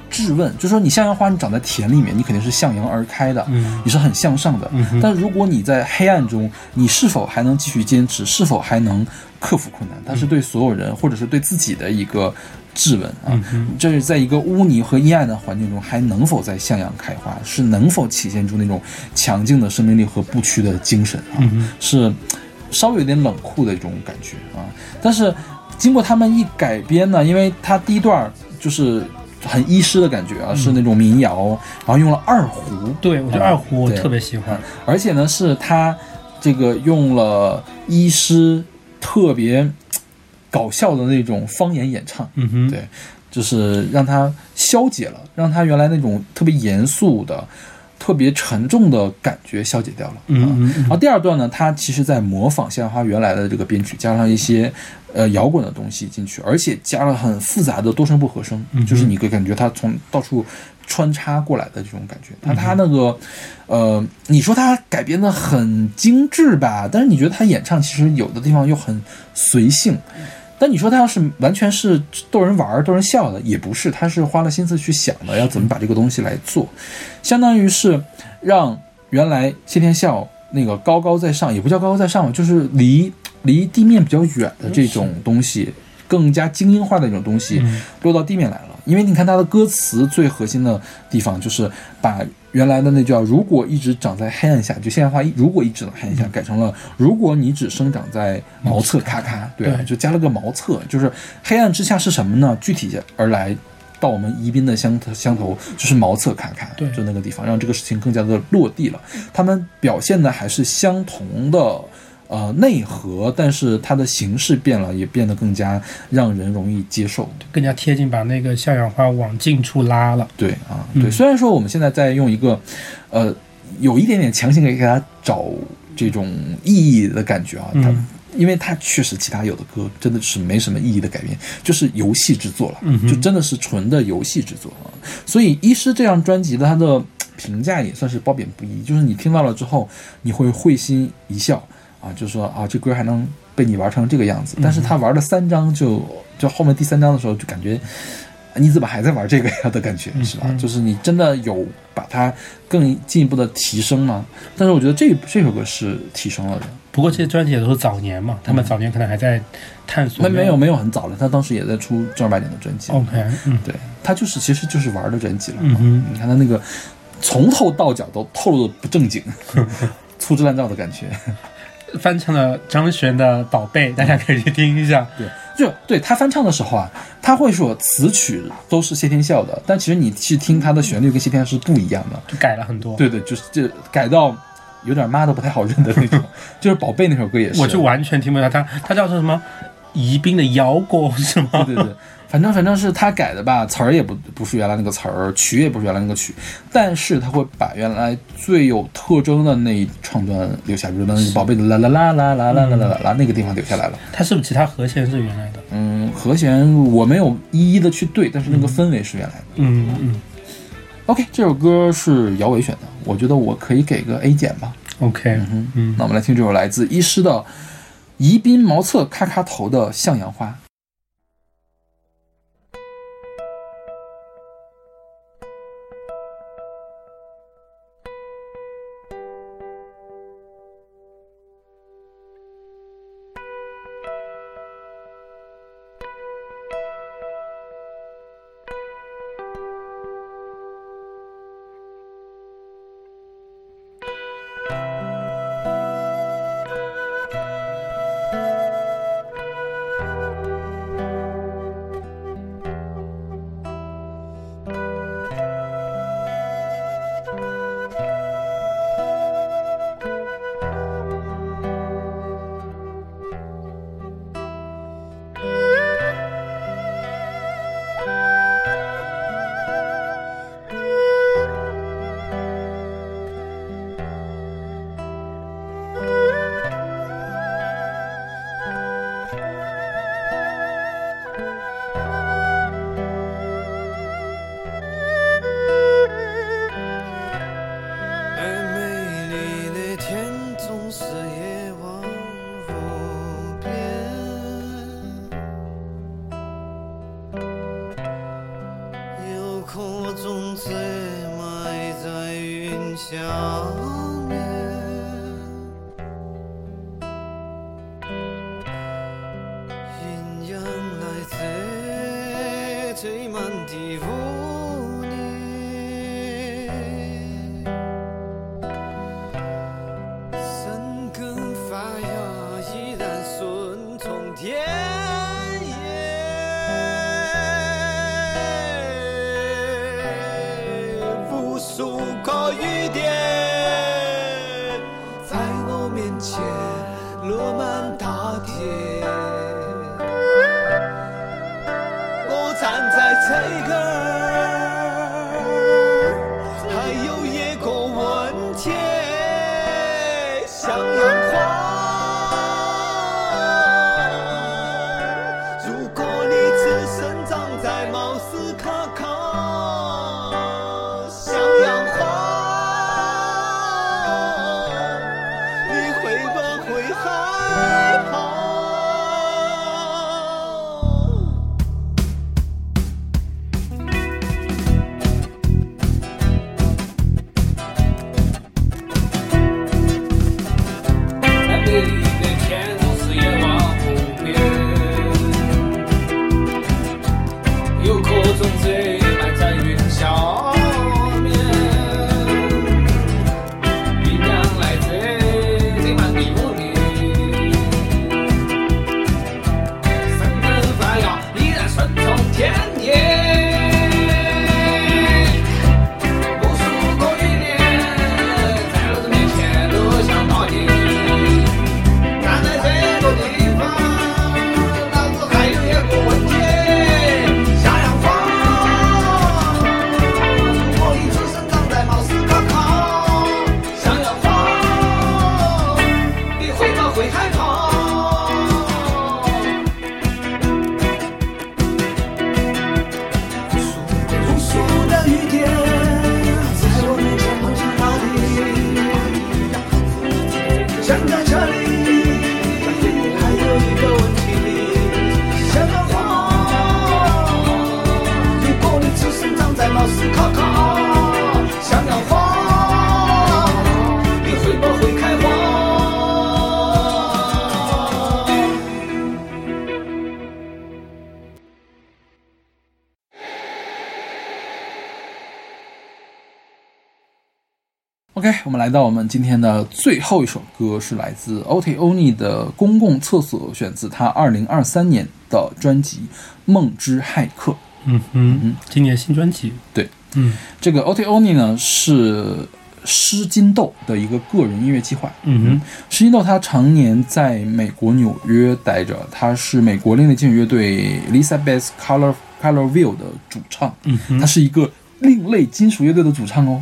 质问，就说你向阳花，你长在田里面，你肯定是向阳而开的，嗯你是很向上的。嗯但如果你在黑暗中，你是否还能继续坚持？是否还能克服困难？它是对所有人，或者是对自己的一个质问啊。这是在一个污泥和阴暗的环境中，还能否在向阳开花？是能否体现出那种强劲的生命力和不屈的精神啊？是稍微有点冷酷的一种感觉啊。但是经过他们一改编呢，因为它第一段就是。很医师的感觉啊，是那种民谣，然后用了二胡，对，我觉得啊二胡我特别喜欢。而且呢，是他这个用了医师特别搞笑的那种方言演唱，嗯哼，对，就是让他消解了，让他原来那种特别严肃的、特别沉重的感觉消解掉了。啊嗯嗯然后第二段呢，它其实在模仿向阳花原来的这个编曲，加上一些呃摇滚的东西进去，而且加了很复杂的多声部和声，就是你会感觉它从到处穿插过来的这种感觉。它它那个呃，你说它改编的很精致吧，但是你觉得它演唱其实有的地方又很随性。但你说他要是完全是逗人玩儿、逗人笑的，也不是，他是花了心思去想的，要怎么把这个东西来做，相当于是让原来谢天笑那个高高在上，也不叫高高在上吧，就是离离地面比较远的这种东西，更加精英化的一种东西落到地面来了。因为你看他的歌词最核心的地方，就是把原来的那叫“如果一直长在黑暗下”，就现代化一“如果一直长在黑暗下”改成了“如果你只生长在茅厕咔咔”，对就加了个茅厕，就是黑暗之下是什么呢？具体而来。到我们宜宾的乡乡头，就是茅厕咔咔，对就那个地方，让这个事情更加的落地了。他们表现的还是相同的。呃，内核，但是它的形式变了，也变得更加让人容易接受。更加贴近，把那个向阳花往近处拉了。对啊，对。虽然说我们现在在用一个，呃，有一点点强行给给它找这种意义的感觉啊，它，因为它确实其他有的歌真的是没什么意义的改编，就是游戏制作了，就真的是纯的游戏制作啊。所以《医师》这张专辑的它的评价也算是褒贬不一，就是你听到了之后，你会会心一笑。啊，就说啊，这歌还能被你玩成这个样子，但是他玩了三张就就后面第三张的时候就感觉你怎么还在玩这个呀的感觉是吧？就是你真的有把它更进一步的提升吗？但是我觉得这这首歌是提升了的。不过这些专辑也都是早年嘛，他们早年可能还在探索。那没有没有很早了，他当时也在出正儿八经的专辑。OK，嗯，对他就是其实就是玩的专辑了。嗯你看他那个从头到脚都透露的不正经、粗制滥造的感觉。翻唱了张悬的《宝贝》，大家可以去听一下。对，就对他翻唱的时候啊，他会说词曲都是谢天笑的，但其实你去听他的旋律跟谢天笑是不一样的。就改了很多。对对，就是这改到有点妈都不太好认的那种。就是《宝贝》那首歌也是，我就完全听不到他，他叫做什么？宜宾的摇果是吗？对对对，反正反正是他改的吧，词儿也不不是原来那个词儿，曲也不是原来那个曲，但是他会把原来最有特征的那一唱段留下，比如那个宝贝的啦啦啦啦啦啦啦啦啦那个地方留下来了。他是不是其他和弦是原来的？嗯，和弦我没有一一的去对，但是那个氛围是原来的。嗯嗯 OK，这首歌是姚伟选的，我觉得我可以给个 A 减吧。，OK，嗯嗯那我们来听这首来自医师的《宜宾茅厕咔咔头的向阳花》。我们来到我们今天的最后一首歌，是来自 OT Oni 的《公共厕所》，选自他二零二三年的专辑《梦之骇客》。嗯哼，今年新专辑，对，嗯。这个 OT Oni 呢是施金豆的一个个人音乐计划。嗯哼。施金豆他常年在美国纽约待着，他是美国另类金属乐队 Elizabeth Color Color View 的主唱。嗯哼。他是一个另类金属乐队的主唱哦，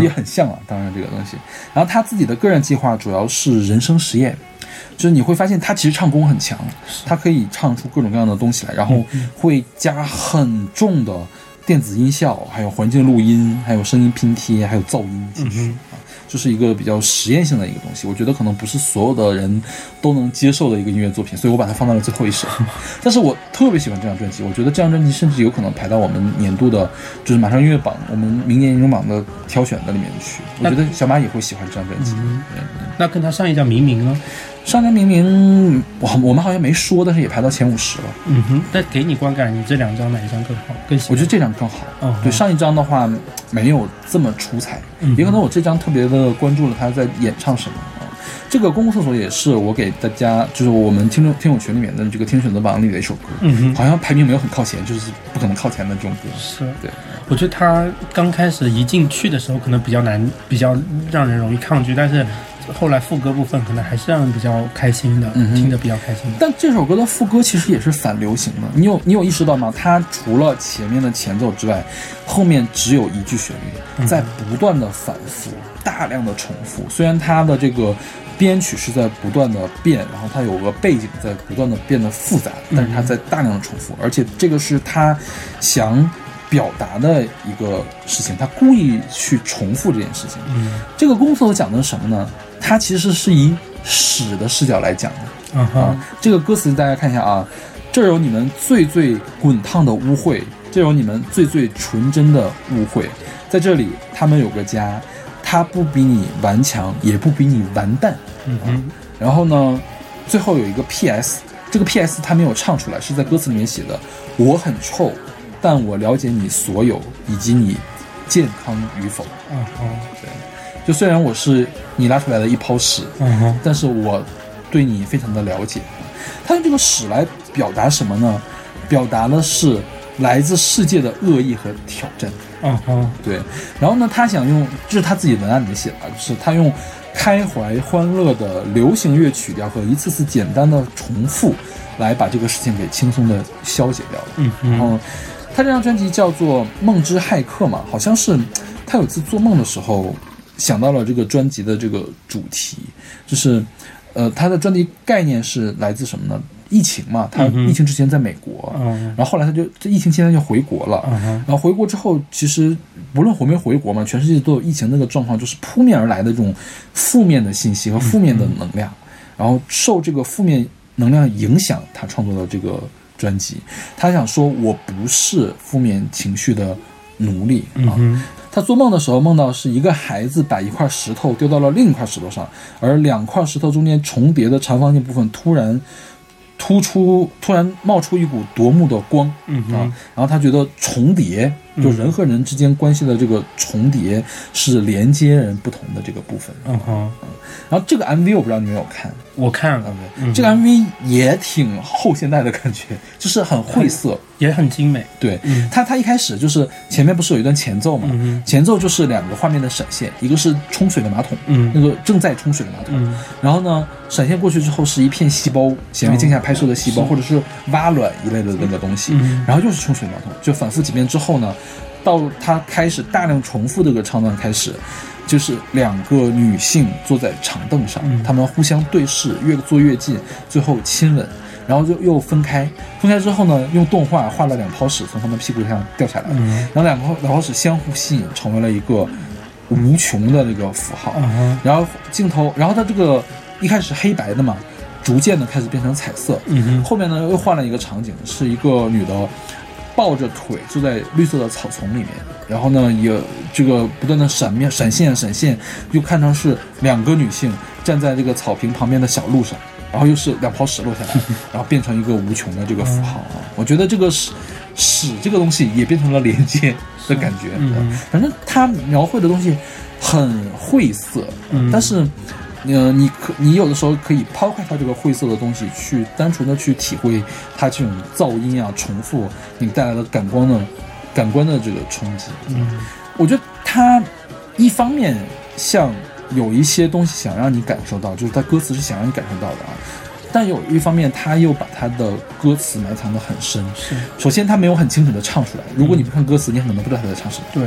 也很像啊，当然这个东西。然后他自己的个人计划主要是人声实验，就是你会发现他其实唱功很强，他可以唱出各种各样的东西来，然后会加很重的电子音效，还有环境录音，还有声音拼贴，还有噪音进去啊。就是一个比较实验性的一个东西，我觉得可能不是所有的人都能接受的一个音乐作品，所以我把它放到了最后一首。但是我特别喜欢这张专辑，我觉得这张专辑甚至有可能排到我们年度的，就是马上音乐榜，我们明年年终榜的挑选的里面去。我觉得小马也会喜欢这张专辑。嗯那跟他上一张《明明》呢？上张明明，我我们好像没说，但是也排到前五十了。嗯哼，但给你观感，你这两张哪一张更好？更喜欢我觉得这张更好。嗯对，上一张的话没有这么出彩，嗯。也可能我这张特别的关注了他在演唱什么。啊。这个公共厕所也是我给大家，就是我们听众听友群里面的这个听选择榜里的一首歌，嗯哼。好像排名没有很靠前，就是不可能靠前的这种歌。是，对，我觉得他刚开始一进去的时候可能比较难，比较让人容易抗拒，但是后来副歌部分可能还是让人比较开心的，嗯听得比较开心的。但这首歌的副歌其实也是反流行的，你有你有意识到吗？它除了前面的前奏之外，后面只有一句旋律，在不断的反复，大量的重复。虽然它的这个编曲是在不断的变，然后它有个背景在不断的变得复杂，但是它在大量的重复，而且这个是他想表达的一个事情，他故意去重复这件事情。嗯这个公厕所讲的是什么呢？它其实是以屎的视角来讲的。嗯哼啊，这个歌词大家看一下啊，这儿有你们最最滚烫的污秽，这有你们最最纯真的污秽，在这里他们有个家，他不比你顽强，也不比你完蛋。嗯哼然后呢，最后有一个 P.S，这个 P.S 他没有唱出来，是在歌词里面写的。我很臭，但我了解你所有以及你健康与否。嗯哼就虽然我是你拉出来的一泡屎，嗯哼但是我对你非常的了解。他用这个屎来表达什么呢？表达的是来自世界的恶意和挑战。嗯哼对，然后呢，他想用，这是他自己文案里面写的啊，就是他用开怀欢乐的流行乐曲调和一次次简单的重复，来把这个事情给轻松的消解掉了。嗯然哼后他这张专辑叫做《梦之骇客》嘛，好像是他有一次做梦的时候想到了这个专辑的这个主题，就是呃，他的专辑概念是来自什么呢？疫情嘛，他疫情之前在美国，嗯。然后后来他就这疫情期间就回国了，嗯。然后回国之后，其实不论回没回国嘛，全世界都有疫情那个状况，就是扑面而来的这种负面的信息和负面的能量，然后受这个负面能量影响，他创作的这个专辑，他想说我不是负面情绪的奴隶啊。他做梦的时候梦到是一个孩子把一块石头丢到了另一块石头上，而两块石头中间重叠的长方形部分突然突出，突然冒出一股夺目的光。嗯啊，然后他觉得重叠，就人和人之间关系的这个重叠是连接人不同的这个部分。嗯哼，然后这个 MV 我不知道你有没有看我看了嗯这个 MV 也挺后现代的感觉，就是很晦涩。也很精美。对嗯他，他一开始就是前面不是有一段前奏嘛？嗯前奏就是两个画面的闪现，一个是冲水的马桶，嗯那个正在冲水的马桶，嗯然后呢，闪现过去之后是一片细胞，显微镜下拍摄的细胞，是或者是蛙卵一类的那个东西，嗯然后又是冲水马桶，就反复几遍之后呢，到他开始大量重复这个唱段开始，就是两个女性坐在长凳上，嗯她们互相对视，越坐越近，最后亲吻。然后就又分开，分开之后呢，用动画画了两泡屎从他们屁股上掉下来，嗯然后两泡两泡屎相互吸引，成为了一个无穷的那个符号。嗯然后镜头，然后它这个一开始黑白的嘛，逐渐的开始变成彩色。嗯后面呢又换了一个场景，是一个女的抱着腿坐在绿色的草丛里面，然后呢也这个不断的闪面闪现闪现，又看成是两个女性站在这个草坪旁边的小路上。然后又是两泡屎落下来，然后变成一个无穷的这个符号啊！我觉得这个屎屎这个东西也变成了连接的感觉。嗯反正他描绘的东西很晦涩，嗯但是。呃，你可你有的时候可以抛开它这个晦涩的东西，去单纯的去体会它这种噪音啊、重复你带来的感官的感官的这个冲击。嗯我觉得它一方面像有一些东西想让你感受到，就是它歌词是想让你感受到的啊，但有一方面他又把他的歌词埋藏的很深。是。首先，他没有很清楚的唱出来。如果你不看歌词，你很可能不知道他在唱什么。对，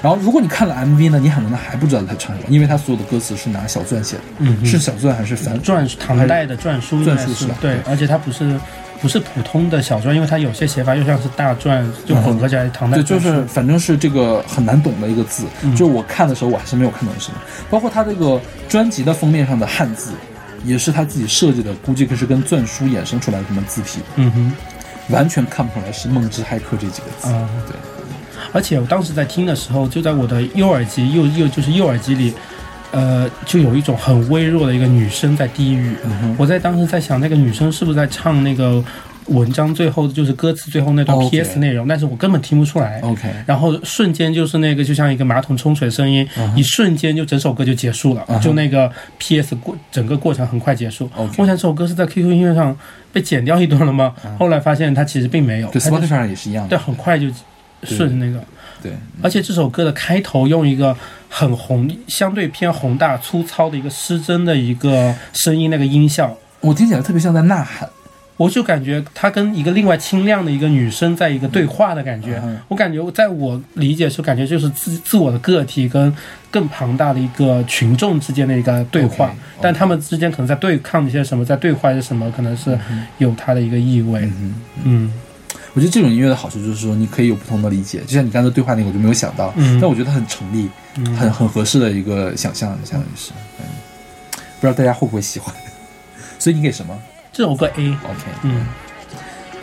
然后，如果你看了 MV 呢，你很可能还不知道他在唱什么，因为他所有的歌词是拿小篆写的，嗯是小篆还是繁？篆唐代的篆书篆书是。吧对，而且它不是不是普通的小篆，因为它有些写法又像是大篆，就混合起来唐代对，就是反正是这个很难懂的一个字，嗯。就是我看的时候我还是没有看懂是什么。包括他这个专辑的封面上的汉字，也是他自己设计的，估计可是跟篆书衍生出来的什么字体，嗯哼。完全看不出来是梦之骇客这几个字。啊对，而且我当时在听的时候，就在我的右耳机右右就是右耳机里，呃，就有一种很微弱的一个女声在低语。嗯我在当时在想，那个女生是不是在唱那个文章最后就是歌词最后那段 PS 内容，但是我根本听不出来。OK，然后瞬间就是那个，就像一个马桶冲水声音，一瞬间就整首歌就结束了就那个 PS 过整个过程很快结束。我想这首歌是在 QQ 音乐上被剪掉一段了吗？后来发现它其实并没有，它上也是一样对，的。很快就顺着那个。对，而且这首歌的开头用一个很宏、相对偏宏大、粗糙的一个失真的一个声音，那个音效，我听起来特别像在呐喊。我就感觉他跟一个另外清亮的一个女生在一个对话的感觉。嗯我感觉在我理解是感觉就是自自我的个体跟更庞大的一个群众之间的一个对话但他们之间可能在对抗一些什么，在对话一些什么，可能是有它的一个意味。嗯嗯我觉得这种音乐的好处就是说，你可以有不同的理解。就像你刚才对话那个，我就没有想到，嗯但我觉得很成立，嗯很很合适的一个想象，相当于是。嗯，不知道大家会不会喜欢？所以你给什么这首歌 A，？OK，嗯，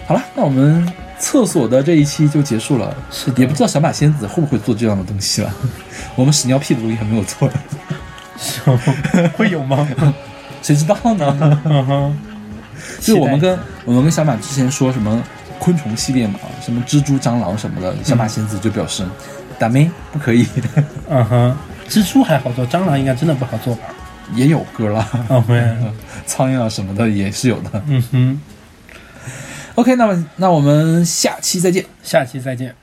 好了，那我们厕所的这一期就结束了。是，也不知道小马仙子会不会做这样的东西了。我们屎尿屁的东西还没有做，道 会有吗？谁知道呢？就是我们跟我们跟小马之前说什么昆虫系列嘛，什么蜘蛛、蟑螂什么的，小马仙子就表示打咩不可以，嗯哼，蜘蛛还好做，蟑螂应该真的不好做吧？也有歌了，哦，苍蝇啊什么的也是有的。嗯哼，OK，那么那我们下期再见。下期再见。